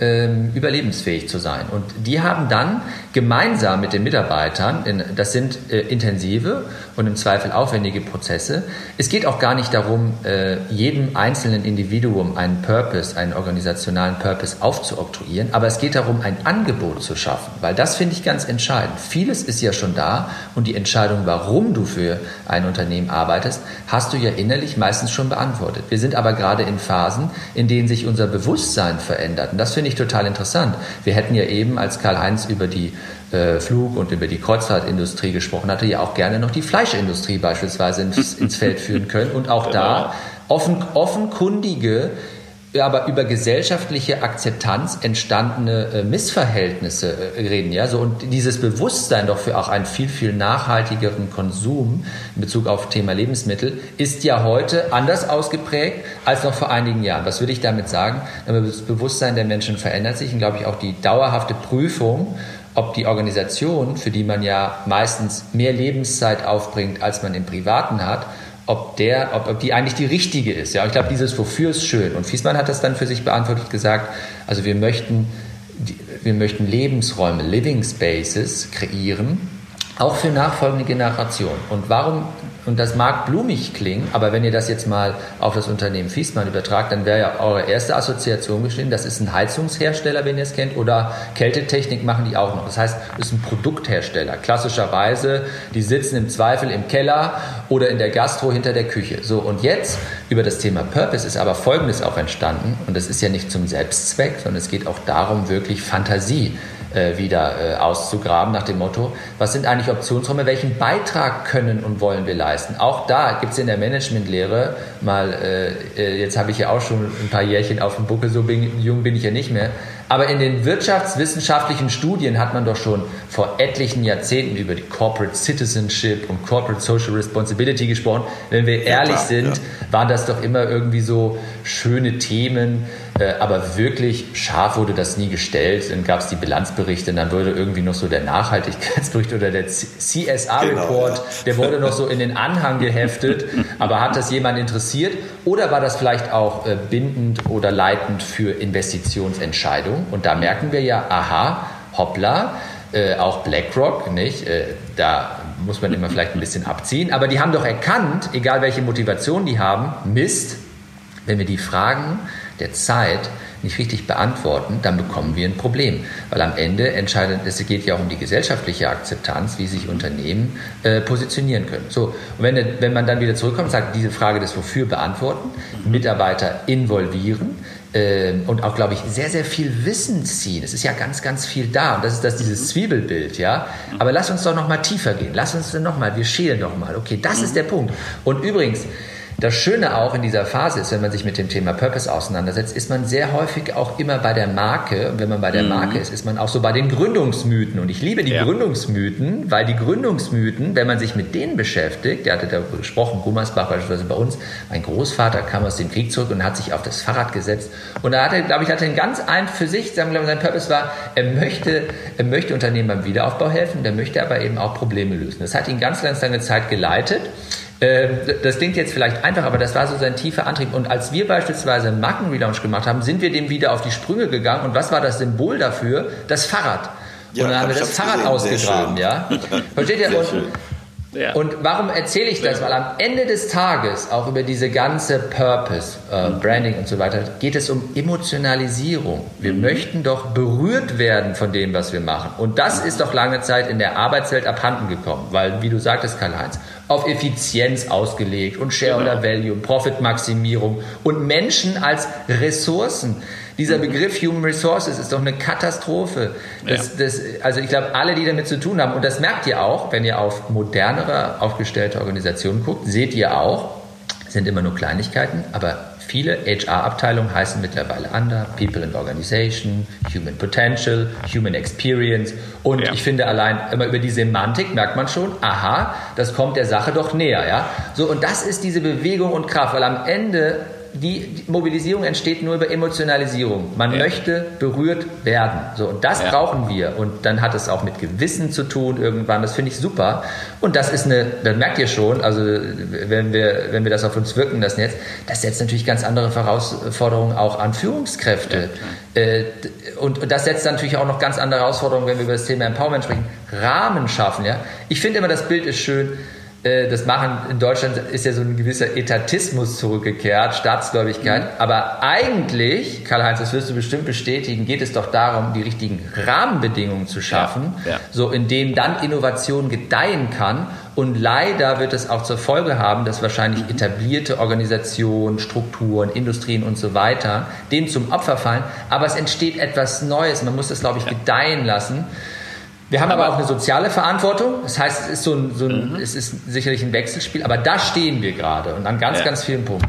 ähm, überlebensfähig zu sein. Und die haben dann gemeinsam mit den Mitarbeitern, das sind äh, intensive und im Zweifel aufwendige Prozesse. Es geht auch gar nicht darum, äh, jedem einzelnen Individuum einen Purpose, einen organisationalen Purpose aufzuoktroyieren, aber es geht darum, ein Angebot zu schaffen, weil das finde ich ganz entscheidend. Vieles ist ja schon da und die Entscheidung, warum du für ein Unternehmen arbeitest, hast du ja innerlich meistens schon beantwortet. Wir sind aber gerade in Phasen, in denen sich unser Bewusstsein verändert und das finde ich total interessant. Wir hätten ja eben, als Karl-Heinz über die äh, Flug- und über die Kreuzfahrtindustrie gesprochen hatte, ja auch gerne noch die Fleischindustrie beispielsweise ins, [LAUGHS] ins Feld führen können und auch da offen, offenkundige aber über gesellschaftliche Akzeptanz entstandene äh, Missverhältnisse äh, reden. Ja? So, und dieses Bewusstsein doch für auch einen viel, viel nachhaltigeren Konsum in Bezug auf Thema Lebensmittel ist ja heute anders ausgeprägt als noch vor einigen Jahren. Was würde ich damit sagen? Das Bewusstsein der Menschen verändert sich und glaube ich auch die dauerhafte Prüfung, ob die Organisation, für die man ja meistens mehr Lebenszeit aufbringt, als man im Privaten hat, ob, der, ob, ob die eigentlich die richtige ist. Ja, ich glaube, dieses Wofür ist schön. Und Fiesmann hat das dann für sich beantwortet gesagt, also wir möchten, wir möchten Lebensräume, Living Spaces kreieren, auch für nachfolgende Generationen. Und warum und das mag blumig klingen, aber wenn ihr das jetzt mal auf das Unternehmen Fiesmann übertragt, dann wäre ja eure erste Assoziation geschehen, das ist ein Heizungshersteller, wenn ihr es kennt, oder Kältetechnik machen die auch noch. Das heißt, es ist ein Produkthersteller. Klassischerweise, die sitzen im Zweifel im Keller oder in der Gastro hinter der Küche. So, und jetzt über das Thema Purpose ist aber Folgendes auch entstanden, und das ist ja nicht zum Selbstzweck, sondern es geht auch darum, wirklich Fantasie wieder äh, auszugraben nach dem Motto, was sind eigentlich Optionsräume, welchen Beitrag können und wollen wir leisten. Auch da gibt es in der Managementlehre mal, äh, äh, jetzt habe ich ja auch schon ein paar Jährchen auf dem Buckel, so bin, jung bin ich ja nicht mehr, aber in den wirtschaftswissenschaftlichen Studien hat man doch schon vor etlichen Jahrzehnten über die Corporate Citizenship und Corporate Social Responsibility gesprochen. Wenn wir ehrlich klar, sind, ja. waren das doch immer irgendwie so schöne Themen, äh, aber wirklich scharf wurde das nie gestellt. Dann gab es die Bilanzberichte, dann wurde irgendwie noch so der Nachhaltigkeitsbericht oder der CSR-Report, genau, der wurde noch so in den Anhang geheftet. Aber hat das jemand interessiert? Oder war das vielleicht auch äh, bindend oder leitend für Investitionsentscheidungen? Und da merken wir ja, aha, hoppla, äh, auch BlackRock, nicht? Äh, da muss man immer vielleicht ein bisschen abziehen. Aber die haben doch erkannt, egal welche Motivation die haben, Mist, wenn wir die fragen, der Zeit, nicht richtig beantworten, dann bekommen wir ein Problem. Weil am Ende entscheidet, es geht ja auch um die gesellschaftliche Akzeptanz, wie sich Unternehmen äh, positionieren können. So, und wenn, wenn man dann wieder zurückkommt und sagt, diese Frage des Wofür beantworten, Mitarbeiter involvieren, ähm, und auch, glaube ich, sehr, sehr viel Wissen ziehen. Es ist ja ganz, ganz viel da. Und das ist das, dieses Zwiebelbild, ja. Aber lass uns doch noch mal tiefer gehen. Lass uns noch mal, wir schälen noch mal. Okay, das ist der Punkt. Und übrigens, das Schöne auch in dieser Phase ist, wenn man sich mit dem Thema Purpose auseinandersetzt, ist man sehr häufig auch immer bei der Marke. Und wenn man bei der mhm. Marke ist, ist man auch so bei den Gründungsmythen. Und ich liebe die ja. Gründungsmythen, weil die Gründungsmythen, wenn man sich mit denen beschäftigt, der hatte darüber gesprochen, Gummersbach beispielsweise bei uns, mein Großvater kam aus dem Krieg zurück und hat sich auf das Fahrrad gesetzt. Und da hatte, glaube ich, hatte ein ganz ein für sich, sagen wir, sein Purpose war, er möchte, er möchte Unternehmen beim Wiederaufbau helfen, der möchte aber eben auch Probleme lösen. Das hat ihn ganz, ganz lange Zeit geleitet. Ähm, das klingt jetzt vielleicht einfach, aber das war so sein tiefer Antrieb. Und als wir beispielsweise einen Markenrelaunch gemacht haben, sind wir dem wieder auf die Sprünge gegangen. Und was war das Symbol dafür? Das Fahrrad. Ja, und dann haben wir das Fahrrad gesehen. ausgegraben, ja. [LAUGHS] Versteht ihr? Und, ja. Und warum erzähle ich das? Weil am Ende des Tages, auch über diese ganze Purpose, äh, Branding und so weiter, geht es um Emotionalisierung. Wir mhm. möchten doch berührt werden von dem, was wir machen. Und das ist doch lange Zeit in der Arbeitswelt abhanden gekommen, weil, wie du sagtest, Karl-Heinz, auf Effizienz ausgelegt und Shareholder genau. Value, Profitmaximierung und Menschen als Ressourcen. Dieser. Begriff Human Resources ist doch eine Katastrophe. Das, ja. das, also ich glaube, alle, die damit zu tun haben, und das merkt ihr auch, wenn ihr auf modernere, aufgestellte Organisationen guckt, seht ihr auch, sind immer nur Kleinigkeiten, aber viele HR-Abteilungen heißen mittlerweile anders, People in Organization, Human Potential, Human Experience. Und ja. ich finde allein immer über die Semantik merkt man schon, aha, das kommt der Sache doch näher. Ja? So, und das ist diese Bewegung und Kraft, weil am Ende die Mobilisierung entsteht nur über Emotionalisierung. Man ja. möchte berührt werden. So, und das ja. brauchen wir. Und dann hat es auch mit Gewissen zu tun irgendwann. Das finde ich super. Und das ist eine, das merkt ihr schon, also wenn wir, wenn wir das auf uns wirken lassen jetzt, das setzt natürlich ganz andere Herausforderungen auch an Führungskräfte. Ja, äh, und, und das setzt natürlich auch noch ganz andere Herausforderungen, wenn wir über das Thema Empowerment sprechen. Rahmen schaffen, ja. Ich finde immer, das Bild ist schön das machen in Deutschland ist ja so ein gewisser Etatismus zurückgekehrt, Staatsgläubigkeit. Mhm. Aber eigentlich, Karl-Heinz, das wirst du bestimmt bestätigen, geht es doch darum, die richtigen Rahmenbedingungen zu schaffen, ja, ja. so in denen dann Innovation gedeihen kann. Und leider wird es auch zur Folge haben, dass wahrscheinlich mhm. etablierte Organisationen, Strukturen, Industrien und so weiter dem zum Opfer fallen. Aber es entsteht etwas Neues. Man muss das, glaube ich, gedeihen lassen. Wir haben aber, auch eine soziale Verantwortung. Das heißt, es ist so ein, so ein mhm. es ist sicherlich ein Wechselspiel, aber da stehen wir gerade und an ganz, ja. ganz vielen Punkten.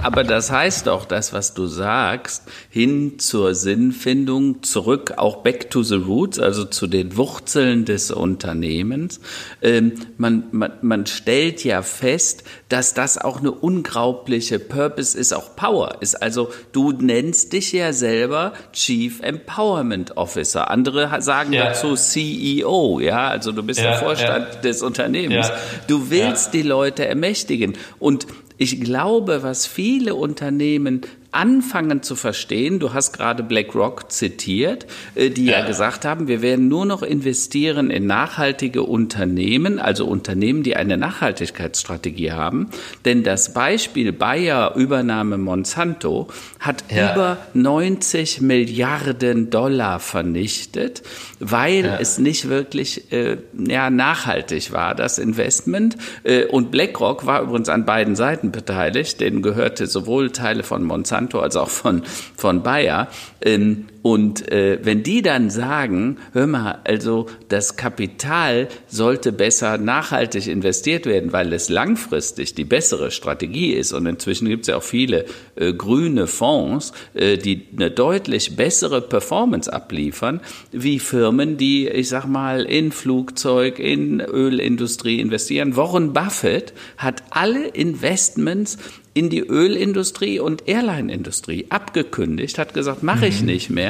Aber das heißt doch, das, was du sagst, hin zur Sinnfindung, zurück auch back to the roots, also zu den Wurzeln des Unternehmens. Ähm, man, man, man stellt ja fest, dass das auch eine unglaubliche Purpose ist, auch Power ist. Also du nennst dich ja selber Chief Empowerment Officer. Andere sagen ja. dazu CEO, ja, also du bist ja, der Vorstand ja. des Unternehmens. Du willst die Leute ermächtigen und ich glaube, was viele Unternehmen anfangen zu verstehen, du hast gerade BlackRock zitiert, äh, die ja. ja. gesagt haben, wir werden nur noch investieren in nachhaltige Unternehmen, also Unternehmen, die eine Nachhaltigkeitsstrategie haben. Denn das Beispiel Bayer Übernahme Monsanto hat ja. über 90 Milliarden Dollar vernichtet, weil ja. es nicht wirklich äh, ja, nachhaltig war, das Investment. Äh, und BlackRock war übrigens an beiden Seiten beteiligt, denen gehörte sowohl Teile von Monsanto Monsanto als auch von, von Bayer. Ähm, und äh, wenn die dann sagen, hör mal, also das Kapital sollte besser nachhaltig investiert werden, weil es langfristig die bessere Strategie ist. Und inzwischen gibt es ja auch viele äh, grüne Fonds, äh, die eine deutlich bessere Performance abliefern, wie Firmen, die, ich sag mal, in Flugzeug, in Ölindustrie investieren. Warren Buffett hat alle Investments in die Ölindustrie und Airline-Industrie abgekündigt, hat gesagt, mache ich mhm. nicht mehr,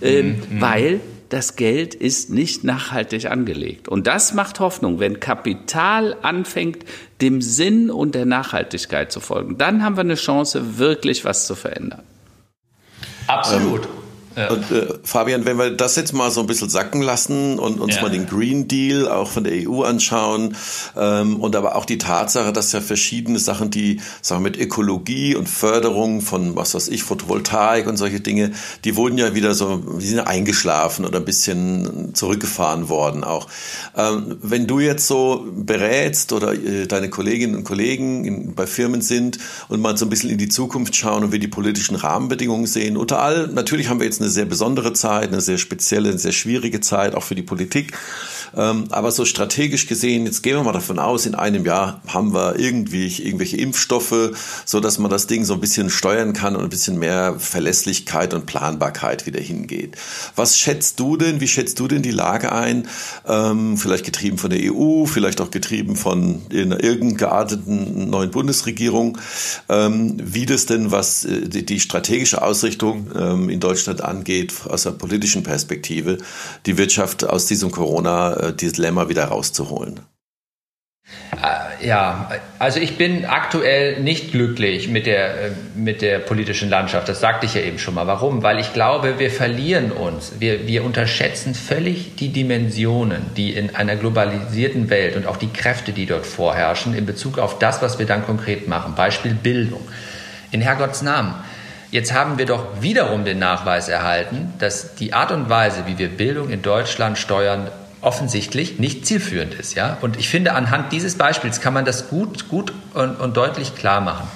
ähm, mhm. weil das Geld ist nicht nachhaltig angelegt. Und das macht Hoffnung, wenn Kapital anfängt, dem Sinn und der Nachhaltigkeit zu folgen. Dann haben wir eine Chance, wirklich was zu verändern. Absolut. Ähm, Ja. Und, äh, Fabian, wenn wir das jetzt mal so ein bisschen sacken lassen und uns ja. mal den Green Deal auch von der EU anschauen ähm, und aber auch die Tatsache, dass ja verschiedene Sachen, die sagen wir, mit Ökologie und Förderung von was weiß ich Photovoltaik und solche Dinge, die wurden ja wieder so, die sind eingeschlafen oder ein bisschen zurückgefahren worden auch. Ähm, wenn du jetzt so berätst oder äh, deine Kolleginnen und Kollegen in, bei Firmen sind und mal so ein bisschen in die Zukunft schauen und wir die politischen Rahmenbedingungen sehen, unter all natürlich haben wir jetzt eine sehr besondere Zeit, eine sehr spezielle, eine sehr schwierige Zeit, auch für die Politik. Ähm, aber so strategisch gesehen, jetzt gehen wir mal davon aus, in einem Jahr haben wir irgendwie irgendwelche Impfstoffe, so dass man das Ding so ein bisschen steuern kann und ein bisschen mehr Verlässlichkeit und Planbarkeit wieder hingeht. Was schätzt du denn, wie schätzt du denn die Lage ein? Ähm, vielleicht getrieben von der EU, vielleicht auch getrieben von einer irgendeiner gearteten neuen Bundesregierung, ähm, wie das denn, was äh, die, strategische Ausrichtung in Deutschland angeht, aus einer politischen Perspektive, die Wirtschaft aus diesem Corona-Dilemma wieder rauszuholen? Äh, ja, also ich bin aktuell nicht glücklich mit der, äh, mit der politischen Landschaft. Das sagte ich ja eben schon mal. Warum? Weil ich glaube, wir verlieren uns. Wir, wir unterschätzen völlig die Dimensionen, die in einer globalisierten Welt und auch die Kräfte, die dort vorherrschen, in Bezug auf das, was wir dann konkret machen. Beispiel Bildung. In Herrgotts Namen. Jetzt haben wir doch wiederum den Nachweis erhalten, dass die Art und Weise, wie wir Bildung in Deutschland steuern, offensichtlich nicht zielführend ist. Ja? Und ich finde, anhand dieses Beispiels kann man das gut, gut und, und deutlich klar machen.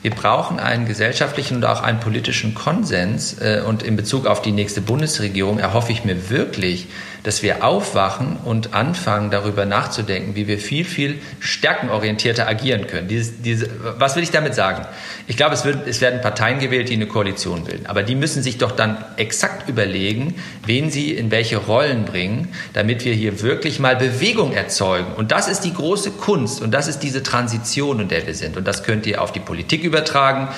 Wir brauchen einen gesellschaftlichen und auch einen politischen Konsens. Äh, und in Bezug auf die nächste Bundesregierung erhoffe ich mir wirklich, dass wir aufwachen und anfangen, darüber nachzudenken, wie wir viel, viel stärkenorientierter agieren können. Dieses, diese, was will ich damit sagen? Ich glaube, es, wird, es werden Parteien gewählt, die eine Koalition bilden. Aber die müssen sich doch dann exakt überlegen, wen sie in welche Rollen bringen, damit wir hier wirklich mal Bewegung erzeugen. Und das ist die große Kunst und das ist diese Transition, in der wir sind. Und das könnt ihr auf die Politik übertragen.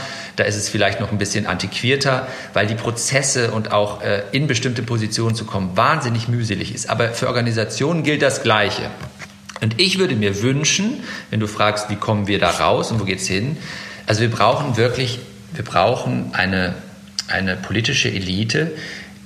Da ist es vielleicht noch ein bisschen antiquierter, weil die Prozesse und auch äh, in bestimmte Positionen zu kommen wahnsinnig mühselig ist. Aber für Organisationen gilt das Gleiche. Und ich würde mir wünschen, wenn du fragst, wie kommen wir da raus und wo geht's hin? Also wir brauchen wirklich, wir brauchen eine, eine politische Elite,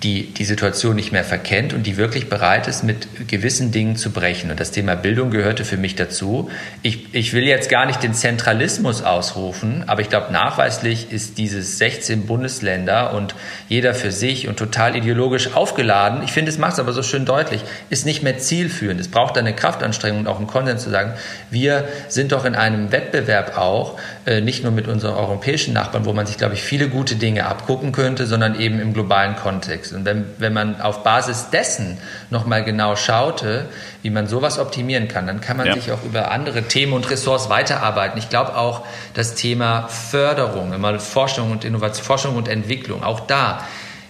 die die Situation nicht mehr verkennt und die wirklich bereit ist, mit gewissen Dingen zu brechen. Und das Thema Bildung gehörte für mich dazu. Ich, ich will jetzt gar nicht den Zentralismus ausrufen, aber ich glaube, nachweislich ist dieses 16 Bundesländer und jeder für sich und total ideologisch aufgeladen. Ich finde, es macht es aber so schön deutlich, ist nicht mehr zielführend. Es braucht eine Kraftanstrengung und auch einen Konsens zu sagen, wir sind doch in einem Wettbewerb auch, äh, nicht nur mit unseren europäischen Nachbarn, wo man sich, glaube ich, viele gute Dinge abgucken könnte, sondern eben im globalen Kontext. Und wenn, wenn man auf Basis dessen nochmal genau schaute, wie man sowas optimieren kann, dann kann man ja. sich auch über andere Themen und Ressorts weiterarbeiten. Ich glaube auch das Thema Förderung, immer Forschung und Innovation, Forschung und Entwicklung, auch da.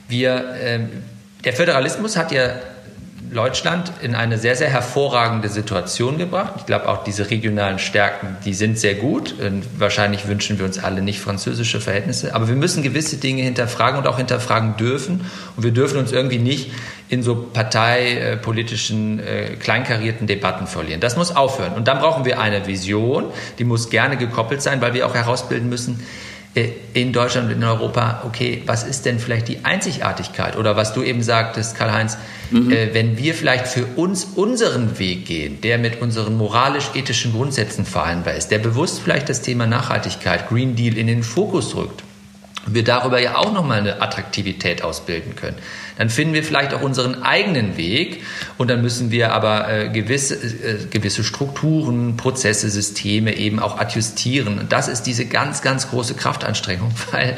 Wir, äh, der Föderalismus hat ja Deutschland in eine sehr, sehr hervorragende Situation gebracht. Ich glaube, auch diese regionalen Stärken, die sind sehr gut. Und wahrscheinlich wünschen wir uns alle nicht französische Verhältnisse. Aber wir müssen gewisse Dinge hinterfragen und auch hinterfragen dürfen. Und wir dürfen uns irgendwie nicht in so parteipolitischen, äh, kleinkarierten Debatten verlieren. Das muss aufhören. Und dann brauchen wir eine Vision, die muss gerne gekoppelt sein, weil wir auch herausbilden müssen, in Deutschland und in Europa, okay, was ist denn vielleicht die Einzigartigkeit? Oder was du eben sagtest, Karl-Heinz, mhm. äh, wenn wir vielleicht für uns unseren Weg gehen, der mit unseren moralisch-ethischen Grundsätzen vereinbar ist, der bewusst vielleicht das Thema Nachhaltigkeit, Green Deal in den Fokus rückt, und wir darüber ja auch nochmal eine Attraktivität ausbilden können. Dann finden wir vielleicht auch unseren eigenen Weg und dann müssen wir aber äh, gewisse, äh, gewisse Strukturen, Prozesse, Systeme eben auch adjustieren. Und das ist diese ganz, ganz große Kraftanstrengung, [LAUGHS] weil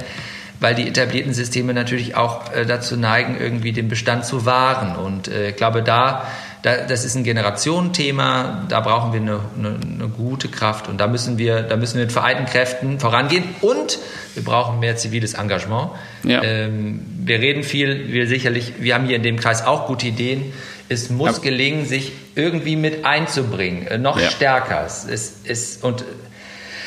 weil die etablierten Systeme natürlich auch äh, dazu neigen, irgendwie den Bestand zu wahren. Und äh, ich glaube, da das ist ein Generationenthema, da brauchen wir eine, eine, eine, gute Kraft und da müssen wir, da müssen wir mit vereinten Kräften vorangehen und wir brauchen mehr ziviles Engagement. Ja. Ähm, wir reden viel, wir sicherlich, wir haben hier in dem Kreis auch gute Ideen. Es muss ja. gelingen, sich irgendwie mit einzubringen, äh, noch ja. stärker. Es ist, und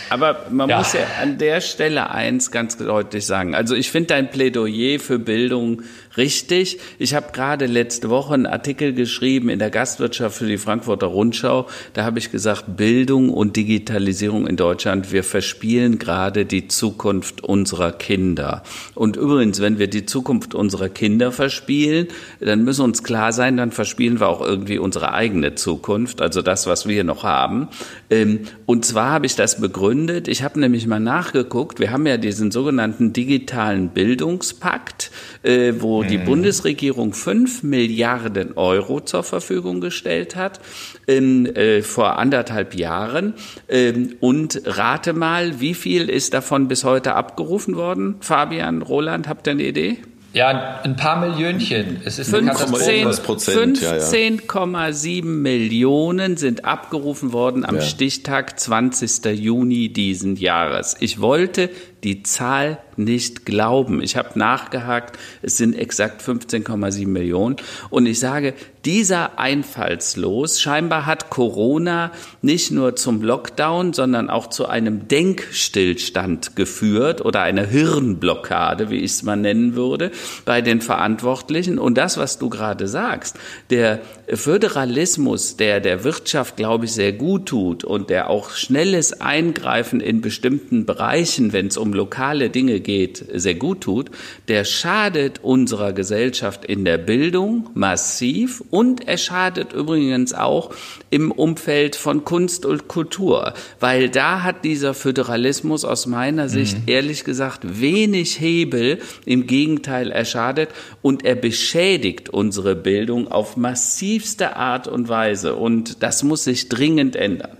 aber man ja. muss ja an der Stelle eins ganz deutlich sagen. Also ich finde dein Plädoyer für Bildung richtig. Ich habe gerade letzte Woche einen Artikel geschrieben in der Gastwirtschaft für die Frankfurter Rundschau. Da habe ich gesagt, Bildung und Digitalisierung in Deutschland, wir verspielen gerade die Zukunft unserer Kinder. Und übrigens, wenn wir die Zukunft unserer Kinder verspielen, dann müssen uns klar sein, dann verspielen wir auch irgendwie unsere eigene Zukunft, also das, was wir noch haben. Ähm, und zwar habe ich das begründet. Ich habe nämlich mal nachgeguckt. Wir haben ja diesen sogenannten digitalen Bildungspakt, äh, wo die mhm. Bundesregierung fünf Milliarden Euro zur Verfügung gestellt hat in, äh, vor anderthalb Jahren. Ähm, und rate mal, wie viel ist davon bis heute abgerufen worden? Fabian, Roland, habt ihr eine Idee? Ja, ein paar Millionchen. Es ist 15,7 15, Millionen sind abgerufen worden am ja. Stichtag 20. Juni diesen Jahres. Ich wollte die Zahl nicht glauben. Ich habe nachgehakt, es sind exakt 15,7 Millionen. Und ich sage, dieser Einfallslos, scheinbar hat Corona nicht nur zum Lockdown, sondern auch zu einem Denkstillstand geführt oder einer Hirnblockade, wie ich es mal nennen würde, bei den Verantwortlichen. Und das, was du gerade sagst, der Föderalismus, der der Wirtschaft, glaube ich, sehr gut tut und der auch schnelles Eingreifen in bestimmten Bereichen, wenn es um lokale Dinge geht, sehr gut tut, der schadet unserer Gesellschaft in der Bildung massiv und er schadet übrigens auch im Umfeld von Kunst und Kultur, weil da hat dieser Föderalismus aus meiner Sicht mhm. ehrlich gesagt wenig Hebel, im Gegenteil, er schadet und er beschädigt unsere Bildung auf massivste Art und Weise und das muss sich dringend ändern.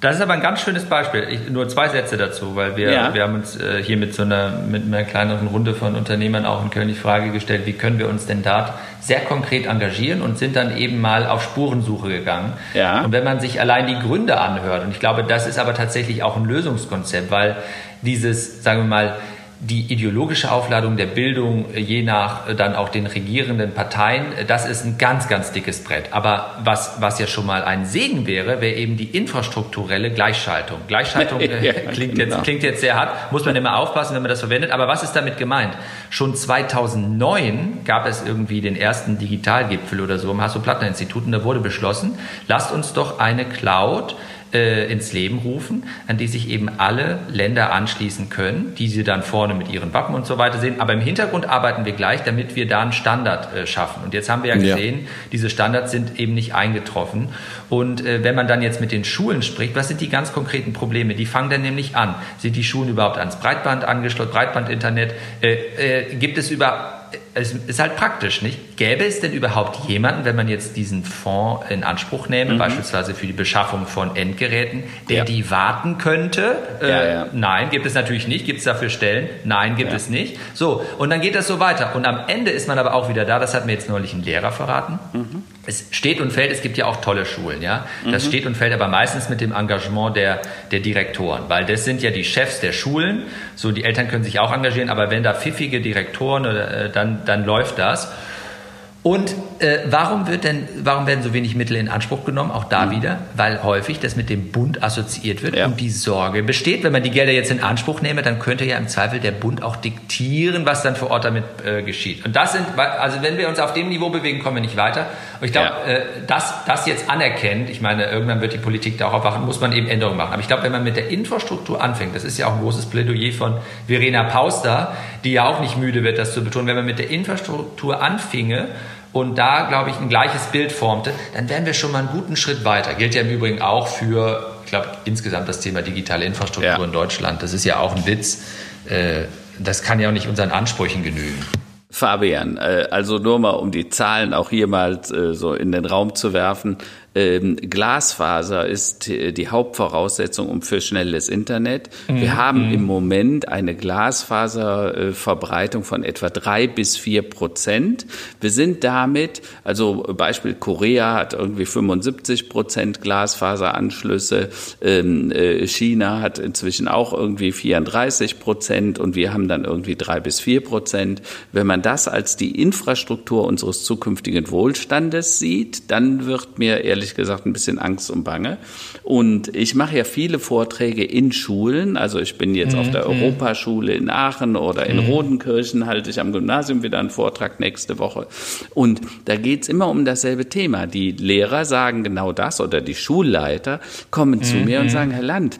Das ist aber ein ganz schönes Beispiel. Ich, nur zwei Sätze dazu, weil wir, ja. wir haben uns äh, hier mit so einer, mit einer kleineren Runde von Unternehmern auch in Köln die Frage gestellt, wie können wir uns denn da sehr konkret engagieren und sind dann eben mal auf Spurensuche gegangen. Ja. Und wenn man sich allein die Gründe anhört, und ich glaube, das ist aber tatsächlich auch ein Lösungskonzept, weil dieses, sagen wir mal, die ideologische Aufladung der Bildung äh, je nach äh, dann auch den regierenden Parteien, äh, das ist ein ganz, ganz dickes Brett. Aber was, was ja schon mal ein Segen wäre, wäre eben die infrastrukturelle Gleichschaltung. Gleichschaltung [LAUGHS] ja, klingt, jetzt, genau. klingt jetzt sehr hart, muss man immer aufpassen, wenn man das verwendet. Aber was ist damit gemeint? Schon 2009 gab es irgendwie den ersten Digitalgipfel oder so im Hasso-Plattner-Institut und da wurde beschlossen, lasst uns doch eine Cloud äh, ins Leben rufen, an die sich eben alle Länder anschließen können, die sie dann vorne mit ihren Wappen und so weiter sehen. Aber im Hintergrund arbeiten wir gleich, damit wir da einen Standard äh, schaffen. Und jetzt haben wir ja gesehen, ja. diese Standards sind eben nicht eingetroffen. Und äh, wenn man dann jetzt mit den Schulen spricht, was sind die ganz konkreten Probleme? Die fangen dann nämlich an. Sind die Schulen überhaupt ans Breitband angeschlossen, Breitbandinternet? Äh, äh, gibt es über es ist halt praktisch, nicht? Gäbe es denn überhaupt jemanden, wenn man jetzt diesen Fonds in Anspruch nehme, mhm. beispielsweise für die Beschaffung von Endgeräten, der ja. die warten könnte? Äh, ja, ja. Nein, gibt es natürlich nicht. Gibt es dafür Stellen? Nein, gibt es nicht. So, und dann geht das so weiter. Und am Ende ist man aber auch wieder da, das hat mir jetzt neulich ein Lehrer verraten. Mhm. Es steht und fällt, es gibt ja auch tolle Schulen, ja. Das mhm. steht und fällt aber meistens mit dem Engagement der, der Direktoren, weil das sind ja die Chefs der Schulen. So, die Eltern können sich auch engagieren, aber wenn da pfiffige Direktoren, äh, dann, dann läuft das. Und äh, warum, wird denn, warum werden so wenig Mittel in Anspruch genommen? Auch da mhm. wieder, weil häufig das mit dem Bund assoziiert wird ja. und die Sorge besteht, wenn man die Gelder jetzt in Anspruch nehme, dann könnte ja im Zweifel der Bund auch diktieren, was dann vor Ort damit äh, geschieht. Und das sind, also wenn wir uns auf dem Niveau bewegen, kommen wir nicht weiter. Und ich glaube, ja. äh, das, das jetzt anerkennt, ich meine, irgendwann wird die Politik darauf wachen, muss man eben Änderungen machen. Aber ich glaube, wenn man mit der Infrastruktur anfängt, das ist ja auch ein großes Plädoyer von Verena Pauster, die ja auch nicht müde wird, das zu betonen, wenn man mit der Infrastruktur anfinge, und da, glaube ich, ein gleiches Bild formte, dann wären wir schon mal einen guten Schritt weiter. Gilt ja im Übrigen auch für, ich glaube, insgesamt das Thema digitale Infrastruktur ja. in Deutschland. Das ist ja auch ein Witz. Äh, das kann ja auch nicht unseren Ansprüchen genügen. Fabian, äh, also nur mal um die Zahlen auch hier mal äh, so in den Raum zu werfen. Ähm, Glasfaser ist die Hauptvoraussetzung um für schnelles Internet. Mhm. Wir haben mhm. im Moment eine Glasfaserverbreitung von etwa drei bis vier Prozent. Wir sind damit, also Beispiel Korea hat irgendwie 75 Prozent Glasfaseranschlüsse, ähm, äh, China hat inzwischen auch irgendwie 34 Prozent und wir haben dann irgendwie drei bis vier Prozent. Wenn man das als die Infrastruktur unseres zukünftigen Wohlstandes sieht, dann wird mir ehrlich ehrlich gesagt ein bisschen Angst und Bange. Und ich mache ja viele Vorträge in Schulen. Also ich bin jetzt mhm. auf der mhm. Europaschule in Aachen oder in mhm. Rodenkirchen halte ich am Gymnasium wieder einen Vortrag nächste Woche. Und da geht's immer um dasselbe Thema. Die Lehrer sagen genau das oder die Schulleiter kommen zu mir und mhm. sagen, Herr Land,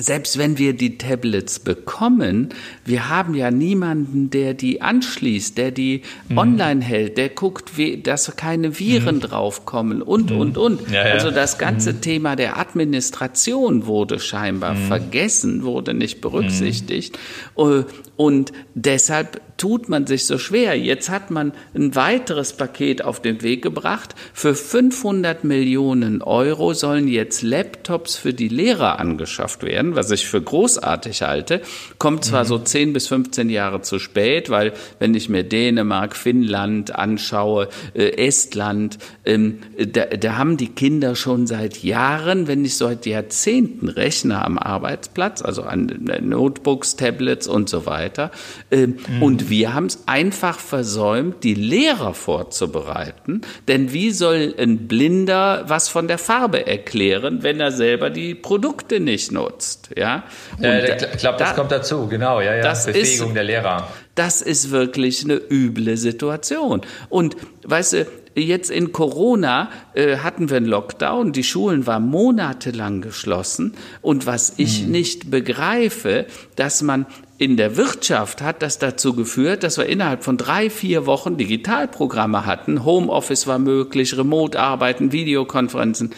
selbst wenn wir die Tablets bekommen, wir haben ja niemanden, der die anschließt, der die mhm. online hält, der guckt, wie, dass keine Viren mhm. draufkommen und, mhm. und, und. Ja, ja. Also das ganze mhm. Thema der Administration wurde scheinbar mhm. vergessen, wurde nicht berücksichtigt. Mhm. Äh, und deshalb tut man sich so schwer. Jetzt hat man ein weiteres Paket auf den Weg gebracht. Für 500 Millionen Euro sollen jetzt Laptops für die Lehrer angeschafft werden, was ich für großartig halte. Kommt zwar mhm. so 10 bis 15 Jahre zu spät, weil wenn ich mir Dänemark, Finnland anschaue, äh, Estland, ähm, da, da haben die Kinder schon seit Jahren, wenn nicht seit Jahrzehnten Rechner am Arbeitsplatz, also an Notebooks, Tablets und so weiter weiter. Ähm, mhm. Und wir haben es einfach versäumt, die Lehrer vorzubereiten. Denn wie soll ein Blinder was von der Farbe erklären, wenn er selber die Produkte nicht nutzt? Ja, Und ja ich glaube, das da, kommt dazu, genau, ja, ja. Das Befähigung ist, der Lehrer. Das ist wirklich eine üble Situation. Und weißt du, Jetzt in Corona äh, hatten wir einen Lockdown, die Schulen waren monatelang geschlossen. Und was ich mhm. nicht begreife, dass man in der Wirtschaft hat das dazu geführt, dass wir innerhalb von drei, vier Wochen Digitalprogramme hatten. Homeoffice war möglich, Remote-Arbeiten, Videokonferenzen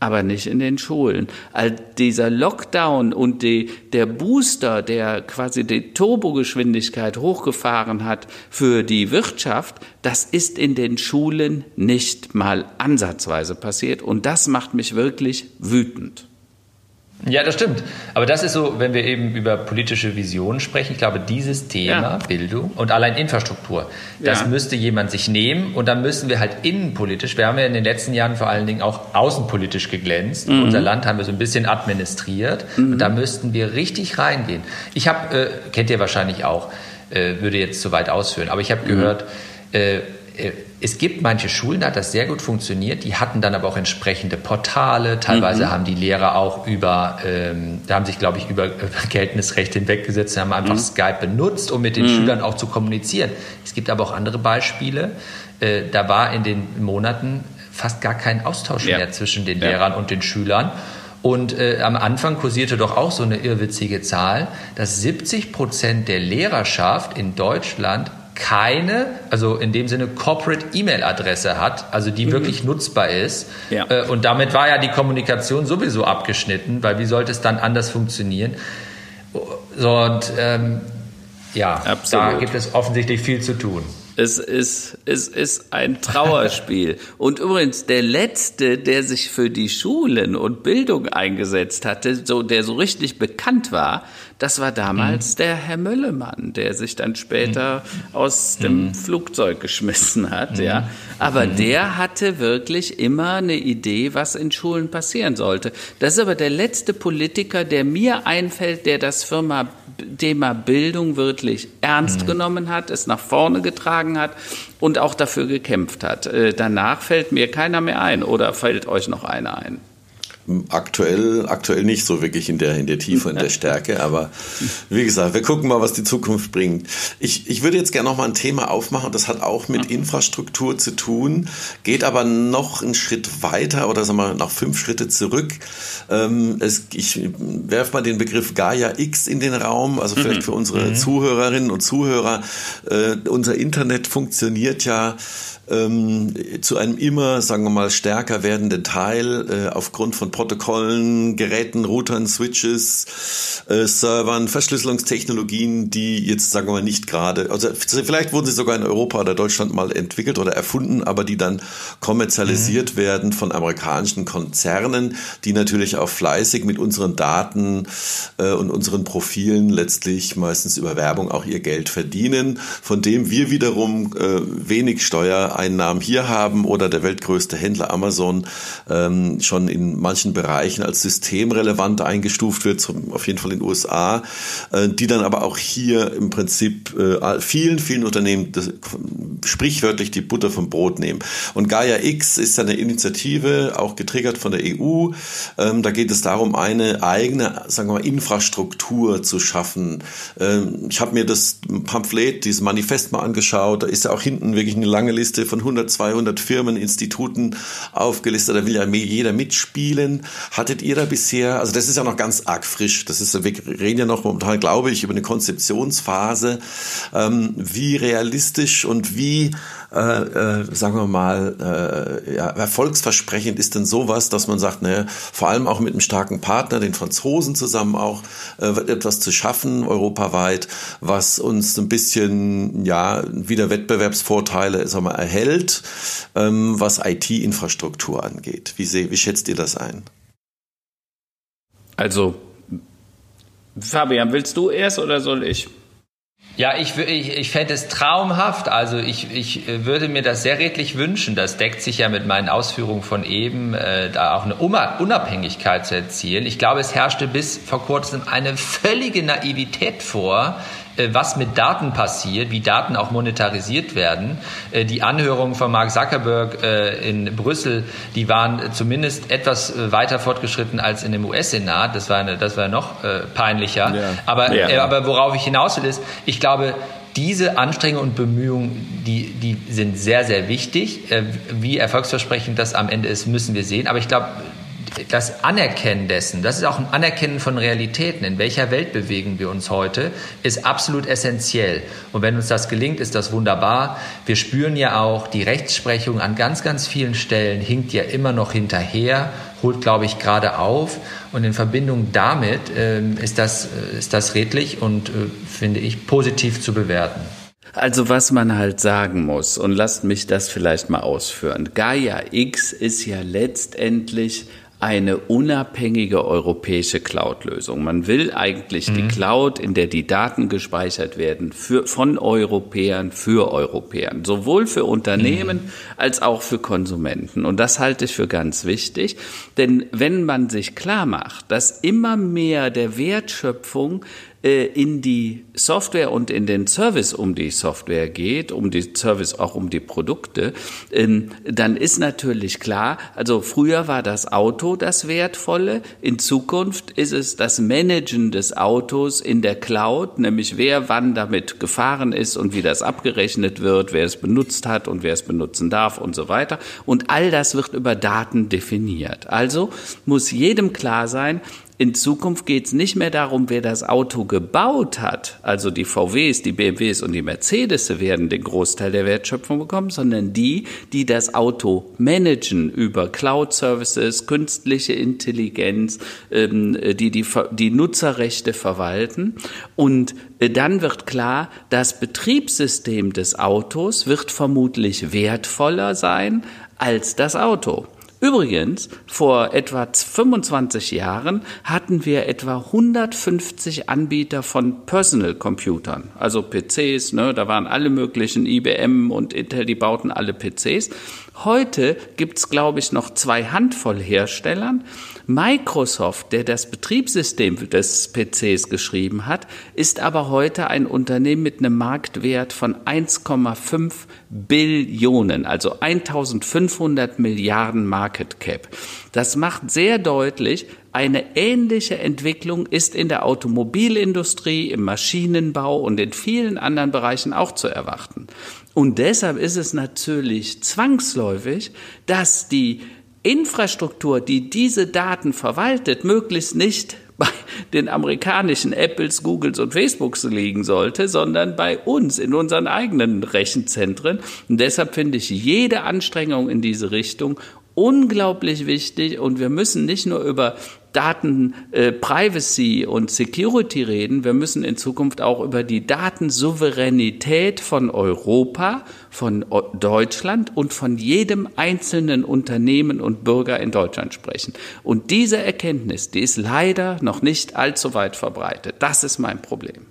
aber nicht in den Schulen. All dieser Lockdown und die, der Booster, der quasi die Turbogeschwindigkeit hochgefahren hat für die Wirtschaft, das ist in den Schulen nicht mal ansatzweise passiert und das macht mich wirklich wütend. Ja, das stimmt. Aber das ist so, wenn wir eben über politische Visionen sprechen. Ich glaube, dieses Thema ja. Bildung und allein Infrastruktur, das ja. müsste jemand sich nehmen. Und dann müssen wir halt innenpolitisch, wir haben ja in den letzten Jahren vor allen Dingen auch außenpolitisch geglänzt. Mhm. Unser Land haben wir so ein bisschen administriert. Mhm. Und da müssten wir richtig reingehen. Ich habe, äh, kennt ihr wahrscheinlich auch, äh, würde jetzt zu weit ausführen, aber ich habe mhm. gehört, äh, es gibt manche Schulen, da hat das sehr gut funktioniert. Die hatten dann aber auch entsprechende Portale. Teilweise mhm. haben die Lehrer auch über, ähm, da haben sich, glaube ich, über, [LAUGHS] über Geltnisrecht hinweggesetzt, haben einfach mhm. Skype benutzt, um mit den mhm. Schülern auch zu kommunizieren. Es gibt aber auch andere Beispiele. Äh, da war in den Monaten fast gar kein Austausch ja. mehr zwischen den ja. Lehrern und den Schülern. Und äh, am Anfang kursierte doch auch so eine irrwitzige Zahl, dass 70 Prozent der Lehrerschaft in Deutschland keine, also in dem Sinne Corporate E-Mail-Adresse hat, also die mhm. wirklich nutzbar ist. Ja. Äh, und damit war ja die Kommunikation sowieso abgeschnitten, weil wie sollte es dann anders funktionieren? So, und ähm, ja, Absolut. da gibt es offensichtlich viel zu tun. Es ist, es ist ein Trauerspiel. [LAUGHS] und übrigens, der Letzte, der sich für die Schulen und Bildung eingesetzt hatte, so, der so richtig bekannt war, das war damals mhm. der Herr Möllemann, der sich dann später mhm. aus dem mhm. Flugzeug geschmissen hat, ja. Mhm. Aber mhm. der hatte wirklich immer eine Idee, was in Schulen passieren sollte. Das ist aber der letzte Politiker, der mir einfällt, der das Firma Thema Bildung wirklich ernst mhm. genommen hat, es nach vorne getragen hat und auch dafür gekämpft hat. Äh, danach fällt mir keiner mehr ein oder fällt euch noch einer ein? Aktuell, aktuell nicht so wirklich in der, in der Tiefe, in der Stärke, aber wie gesagt, wir gucken mal, was die Zukunft bringt. Ich, ich würde jetzt gerne noch mal ein Thema aufmachen, das hat auch mit Infrastruktur zu tun, geht aber noch einen Schritt weiter oder sagen wir noch fünf Schritte zurück. Ähm, es, ich werfe mal den Begriff Gaia X in den Raum, also vielleicht mhm. für unsere mhm. Zuhörerinnen und Zuhörer. Äh, unser Internet funktioniert ja ähm, zu einem immer, sagen wir mal, stärker werdenden Teil äh, aufgrund von Protokollen, Geräten, Routern, Switches, äh, Servern, Verschlüsselungstechnologien, die jetzt, sagen wir mal, nicht gerade, also vielleicht wurden sie sogar in Europa oder Deutschland mal entwickelt oder erfunden, aber die dann kommerzialisiert mhm. werden von amerikanischen Konzernen, die natürlich auch fleißig mit unseren Daten äh, und unseren Profilen letztlich meistens über Werbung auch ihr Geld verdienen, von dem wir wiederum äh, wenig Steuer Einnahmen hier haben oder der weltgrößte Händler Amazon ähm, schon in manchen Bereichen als systemrelevant eingestuft wird, zum, auf jeden Fall in den USA, äh, die dann aber auch hier im Prinzip äh, vielen, vielen Unternehmen das, sprichwörtlich die Butter vom Brot nehmen. Und Gaia X ist eine Initiative, auch getriggert von der EU. Ähm, da geht es darum, eine eigene, sagen wir mal, Infrastruktur zu schaffen. Ähm, ich habe mir das Pamphlet, dieses Manifest mal angeschaut. Da ist ja auch hinten wirklich eine lange Liste von 100, 200 Firmen, Instituten aufgelistet. Da will ja jeder mitspielen. Hattet ihr da bisher, also das ist ja noch ganz arg frisch. Das ist, wir reden ja noch momentan, glaube ich, über eine Konzeptionsphase. Ähm, wie realistisch und wie äh, äh, sagen wir mal, äh, ja, erfolgsversprechend ist denn sowas, dass man sagt, ne, vor allem auch mit einem starken Partner, den Franzosen zusammen auch, äh, etwas zu schaffen, europaweit, was uns ein bisschen, ja, wieder Wettbewerbsvorteile, sagen wir, erhält, ähm, was IT-Infrastruktur angeht. Wie, wie schätzt ihr das ein? Also, Fabian, willst du erst oder soll ich? Ja, ich, ich, ich fände es traumhaft. Also ich, ich äh, würde mir das sehr redlich wünschen. Das deckt sich ja mit meinen Ausführungen von eben, äh, da auch eine Unabhängigkeit zu erzielen. Ich glaube, es herrschte bis vor kurzem eine völlige Naivität vor, was mit Daten passiert, wie Daten auch monetarisiert werden. Äh, die Anhörungen von Mark Zuckerberg äh, in Brüssel, die waren zumindest etwas weiter fortgeschritten als in dem US-Senat. Das war, eine, das war noch peinlicher. Ja. Aber, ja. aber worauf ich hinaus will, ist, ich glaube, diese Anstrengungen und Bemühungen, die, die sind sehr, sehr wichtig. Wie erfolgsversprechend das am Ende ist, müssen wir sehen. Aber ich glaube, das Anerkennen dessen, das ist auch ein Anerkennen von Realitäten. In welcher Welt bewegen wir uns heute, ist absolut essentiell. Und wenn uns das gelingt, ist das wunderbar. Wir spüren ja auch, die Rechtsprechung an ganz, ganz vielen Stellen hinkt ja immer noch hinterher, holt, glaube ich, gerade auf. Und in Verbindung damit ähm, ist, das, äh, ist das redlich und, äh, finde ich, positiv zu bewerten. Also was man halt sagen muss, und lasst mich das vielleicht mal ausführen. Gaia X ist ja letztendlich eine unabhängige europäische Cloud-Lösung. Man will eigentlich mhm. die Cloud, in der die Daten gespeichert werden, für, von Europäern für Europäern, sowohl für Unternehmen mhm. als auch für Konsumenten. Und das halte ich für ganz wichtig, denn wenn man sich klar macht, dass immer mehr der Wertschöpfung in die Software und in den Service um die Software geht, um die Service auch um die Produkte, ähm, dann ist natürlich klar, also früher war das Auto das Wertvolle, in Zukunft ist es das Managen des Autos in der Cloud, nämlich wer wann damit gefahren ist und wie das abgerechnet wird, wer es benutzt hat und wer es benutzen darf und so weiter. Und all das wird über Daten definiert. Also muss jedem klar sein, in Zukunft geht es nicht mehr darum, wer das Auto gebaut hat, also die VWs, die BMWs und die Mercedes werden den Großteil der Wertschöpfung bekommen, sondern die, die das Auto managen über Cloud-Services, künstliche Intelligenz, ähm, die, die die Nutzerrechte verwalten. Und äh, dann wird klar, das Betriebssystem des Autos wird vermutlich wertvoller sein als das Auto. Übrigens, vor etwa 25 Jahren hatten wir etwa 150 Anbieter von Personal Computern, also PCs, ne, da waren alle möglichen IBM und Intel, die bauten alle PCs. Heute gibt's, glaube ich, noch zwei Handvoll Herstellern. Microsoft, der das Betriebssystem des PCs geschrieben hat, ist aber heute ein Unternehmen mit einem Marktwert von 1,5 Billionen, also 1500 Milliarden Market Cap. Das macht sehr deutlich, eine ähnliche Entwicklung ist in der Automobilindustrie, im Maschinenbau und in vielen anderen Bereichen auch zu erwarten. Und deshalb ist es natürlich zwangsläufig, dass die Infrastruktur, die diese Daten verwaltet, möglichst nicht [LAUGHS] bei den amerikanischen Apples, Googles und Facebooks liegen sollte, sondern bei uns in unseren eigenen Rechenzentren. Und deshalb finde ich jede Anstrengung in diese Richtung unglaublich wichtig und wir müssen nicht nur über Daten äh, und Security reden, wir müssen in Zukunft auch über die Datensouveränität von Europa, von Deutschland und von jedem einzelnen Unternehmen und Bürger in Deutschland sprechen. Und diese Erkenntnis, die ist leider noch nicht allzu weit verbreitet. Das ist mein Problem.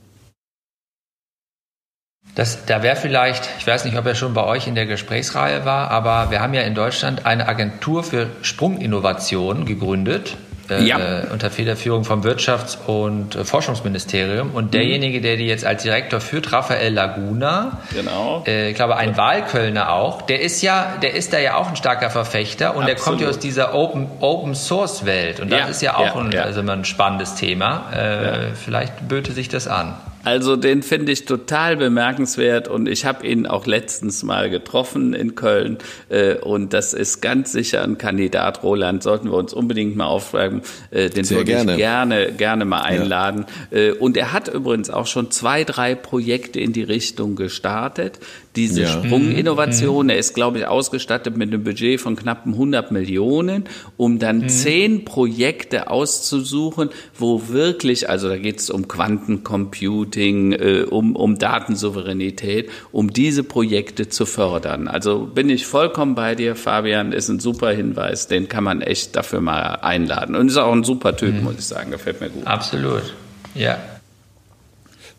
Das, da wäre vielleicht, ich weiß nicht, ob er schon bei euch in der Gesprächsreihe war, aber wir haben ja in Deutschland eine Agentur für Sprunginnovation gegründet äh, ja. unter Federführung vom Wirtschafts- und äh, Forschungsministerium. Und derjenige, der die jetzt als Direktor führt, Raphael Laguna, genau. Äh, ich glaube ein Wahlkölner auch, der ist ja, der ist da ja auch ein starker Verfechter und Absolut. der kommt ja aus dieser Open, Open Source Welt. Und das ja. ist ja auch ja, ein, also ein spannendes Thema. Äh, vielleicht böte sich das an. Also den finde ich total bemerkenswert und ich habe ihn auch letztens mal getroffen in Köln äh, und das ist ganz sicher ein Kandidat. Roland sollten wir uns unbedingt mal aufschreiben. Äh, den Sehr würde gerne. ich gerne gerne mal einladen. Ja. Äh, und er hat übrigens auch schon zwei drei Projekte in die Richtung gestartet diese ja. Sprunginnovation. Mhm. Er ist, glaube ich, ausgestattet mit einem Budget von knappen 100 Millionen, um dann mhm. zehn Projekte auszusuchen, wo wirklich, also da geht es um Quantencomputing, äh, um, um Datensouveränität, um diese Projekte zu fördern. Also bin ich vollkommen bei dir, Fabian, ist ein super Hinweis, den kann man echt dafür mal einladen. Und ist auch ein super Typ, mhm. muss ich sagen, gefällt mir gut. Absolut, ja.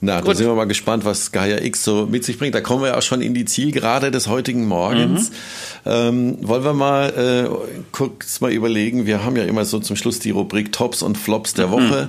Na, Gut. da sind wir mal gespannt, was Gaia X so mit sich bringt. Da kommen wir auch schon in die Zielgerade des heutigen Morgens. Mhm. Ähm, wollen wir mal äh, kurz mal überlegen, wir haben ja immer so zum Schluss die Rubrik Tops und Flops der mhm. Woche.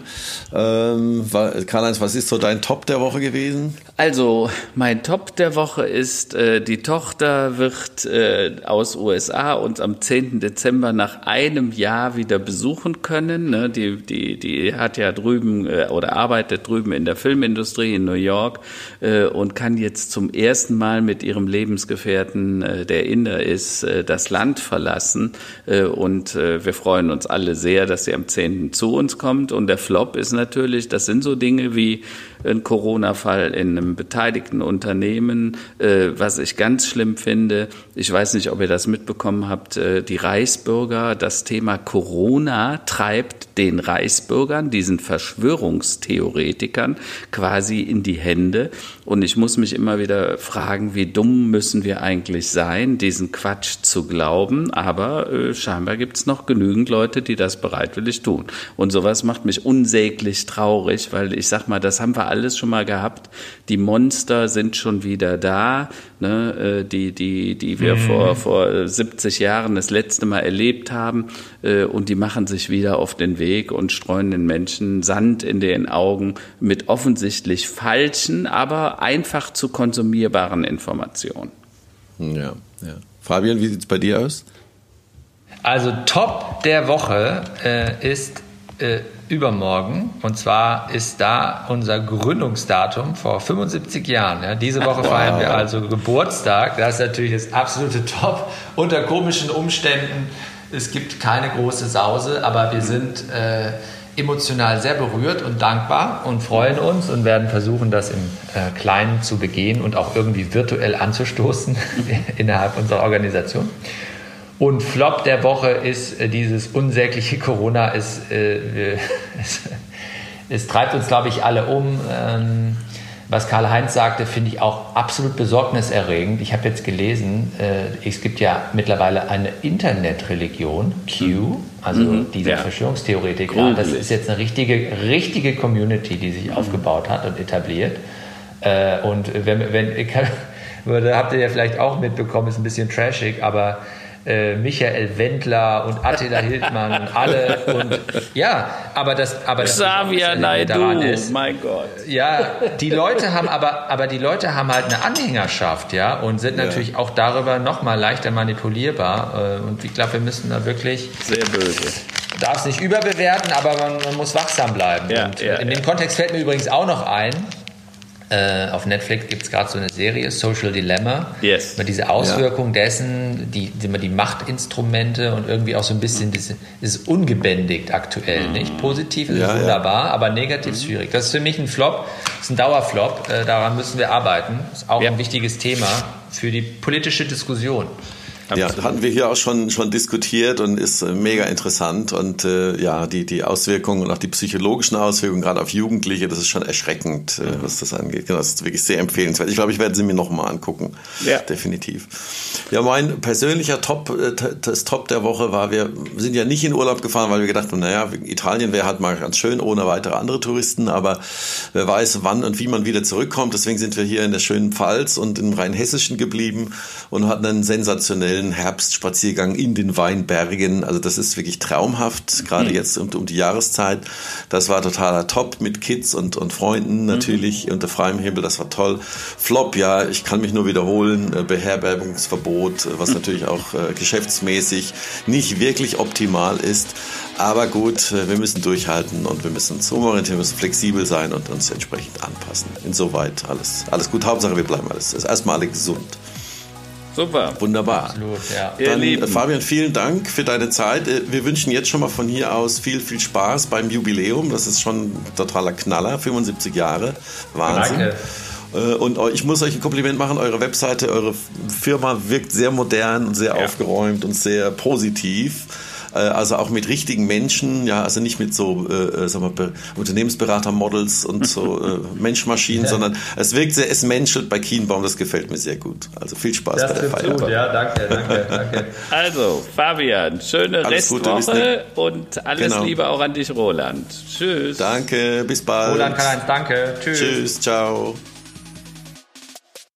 Ähm, Karl-Heinz, was ist so dein Top der Woche gewesen? Also, mein Top der Woche ist, äh, die Tochter wird äh, aus USA uns am 10. Dezember nach einem Jahr wieder besuchen können. Ne? Die, die, die hat ja drüben äh, oder arbeitet drüben in der Filmindustrie Industrie in New York äh, und kann jetzt zum ersten Mal mit ihrem Lebensgefährten, äh, der Inder ist, äh, das Land verlassen. Äh, und äh, wir freuen uns alle sehr, dass sie am 10. zu uns kommt. Und der Flop ist natürlich, das sind so Dinge wie ein Corona-Fall in einem beteiligten Unternehmen, äh, was ich ganz schlimm finde. Ich weiß nicht, ob ihr das mitbekommen habt. Äh, die Reichsbürger, das Thema Corona treibt den Reichsbürgern, diesen Verschwörungstheoretikern, quasi in die Hände. Und ich muss mich immer wieder fragen, wie dumm müssen wir eigentlich sein, diesen Quatsch zu glauben. Aber äh, scheinbar gibt es noch genügend Leute, die das bereitwillig tun. Und sowas macht mich unsäglich traurig, weil ich sag mal, das haben wir alles schon mal gehabt. Die Monster sind schon wieder da, ne, äh, die, die, die wir mhm. vor, vor 70 Jahren das letzte Mal erlebt haben. Äh, und die machen sich wieder auf den Weg und streuen den Menschen Sand in den Augen mit offensichtlich falschen, aber einfach zu konsumierbaren Informationen. Ja, ja. Fabian, wie sieht es bei dir aus? Also Top der Woche äh, ist äh, übermorgen. Und zwar ist da unser Gründungsdatum vor 75 Jahren. Ja, diese Woche wow. feiern wir also Geburtstag. Das ist natürlich das absolute Top. Unter komischen Umständen. Es gibt keine große Sause, aber wir sind äh, emotional sehr berührt und dankbar und freuen uns und werden versuchen, das im äh, Kleinen zu begehen und auch irgendwie virtuell anzustoßen [LAUGHS] innerhalb unserer Organisation. Und Flop der Woche ist äh, dieses unsägliche Corona. Es, äh, [LAUGHS] es, es, treibt uns, glaube ich, alle um. Ähm, was Karl-Heinz sagte, finde ich auch absolut besorgniserregend. Ich habe jetzt gelesen, äh, es gibt ja mittlerweile eine Internetreligion, Q, mhm. also mhm. diese ja. Verschwörungstheoretiker. Gründlich. Das ist jetzt eine richtige, richtige Community, die sich mhm. aufgebaut hat und etabliert. Äh, und wenn, wenn [LAUGHS] da habt ihr ja vielleicht auch mitbekommen, ist ein bisschen trashig, aber äh, Michael Wendler und Attila [LAUGHS] Hildmann und alle und ja, aber das aber das Xavier Naidu, ist, mein Gott. Ja, die Leute haben aber aber die Leute haben halt eine Anhängerschaft, ja, und sind ja. natürlich auch darüber noch mal leichter manipulierbar äh, und ich glaube, wir müssen da wirklich sehr böse darf es nicht überbewerten, aber man, man muss wachsam bleiben. Ja, und ja, in dem Kontext fällt mir übrigens auch noch ein, äh, auf Netflix gibt es gerade so eine Serie, Social Dilemma. Yes. Über diese Auswirkung ja. dessen, die, die, die Machtinstrumente und irgendwie auch so ein bisschen, das ist ungebändigt aktuell, mhm. nicht? Positiv ist ja, wunderbar, ja. aber negativ ist mhm. schwierig. Das ist für mich ein Flop, das ist ein Dauerflop, äh, daran müssen wir arbeiten. Das ist auch ein wichtiges Thema für die politische Diskussion. Absolut. Ja, hatten wir hier auch schon, schon diskutiert und ist äh, mega interessant. Und äh, ja, die, die Auswirkungen und auch die psychologischen Auswirkungen, gerade auf Jugendliche, das ist schon erschreckend, äh, was das angeht. Genau, das ist wirklich sehr empfehlenswert. Ich glaube, ich werde sie mir nochmal angucken. Ja. Definitiv. Ja, mein persönlicher Top, äh, das Top der Woche war, wir sind ja nicht in Urlaub gefahren, weil wir gedacht haben, naja, Italien wäre halt mal ganz schön ohne weitere andere Touristen, aber wer weiß, wann und wie man wieder zurückkommt. Deswegen sind wir hier in der schönen Pfalz und im Rheinhessischen geblieben und hatten einen sensationellen Herbstspaziergang in den Weinbergen. Also das ist wirklich traumhaft, gerade mhm. jetzt um, um, die Jahreszeit. Das war totaler Top mit Kids und, und Freunden natürlich mhm. unter freiem Himmel. Das war toll. Flop, ja, ich kann mich nur wiederholen. Äh, Beherbergungsverbot, äh, was natürlich auch äh, geschäftsmäßig nicht wirklich optimal ist. Aber gut, wir müssen durchhalten und wir müssen uns umorientieren, wir müssen flexibel sein und uns entsprechend anpassen. Insoweit alles, alles gut. Hauptsache, wir bleiben alles. Ist erstmal alle gesund. Super. Wunderbar. Absolut, ja. Dann, äh, Fabian, vielen Dank für deine Zeit. Äh, wir wünschen jetzt schon mal von hier aus viel, viel Spaß beim Jubiläum. Das ist schon ein totaler Knaller. 75 Jahre. Wahnsinn. Danke. Äh, und ich muss euch ein Kompliment machen, eure Webseite, eure Firma wirkt sehr modern und sehr ja. aufgeräumt und sehr positiv. Äh, also auch mit richtigen Menschen, ja, also nicht mit so, äh, äh sagen wir, Unternehmensberater-Models und so [LAUGHS] äh, Menschmaschinen, ja. sondern es wirkt sehr, es menschelt bei Kienbaum, das gefällt mir sehr gut. Also viel Spaß das bei der Feier. Gut. Ja, danke, danke, [LAUGHS] danke. Also, Fabian, schöne alles Restwoche Gute, und alles genau. Liebe auch an dich, Roland. Tschüss. Danke, bis bald. Roland Karl-Heinz, danke. Tschüss. Tschüss, ciao.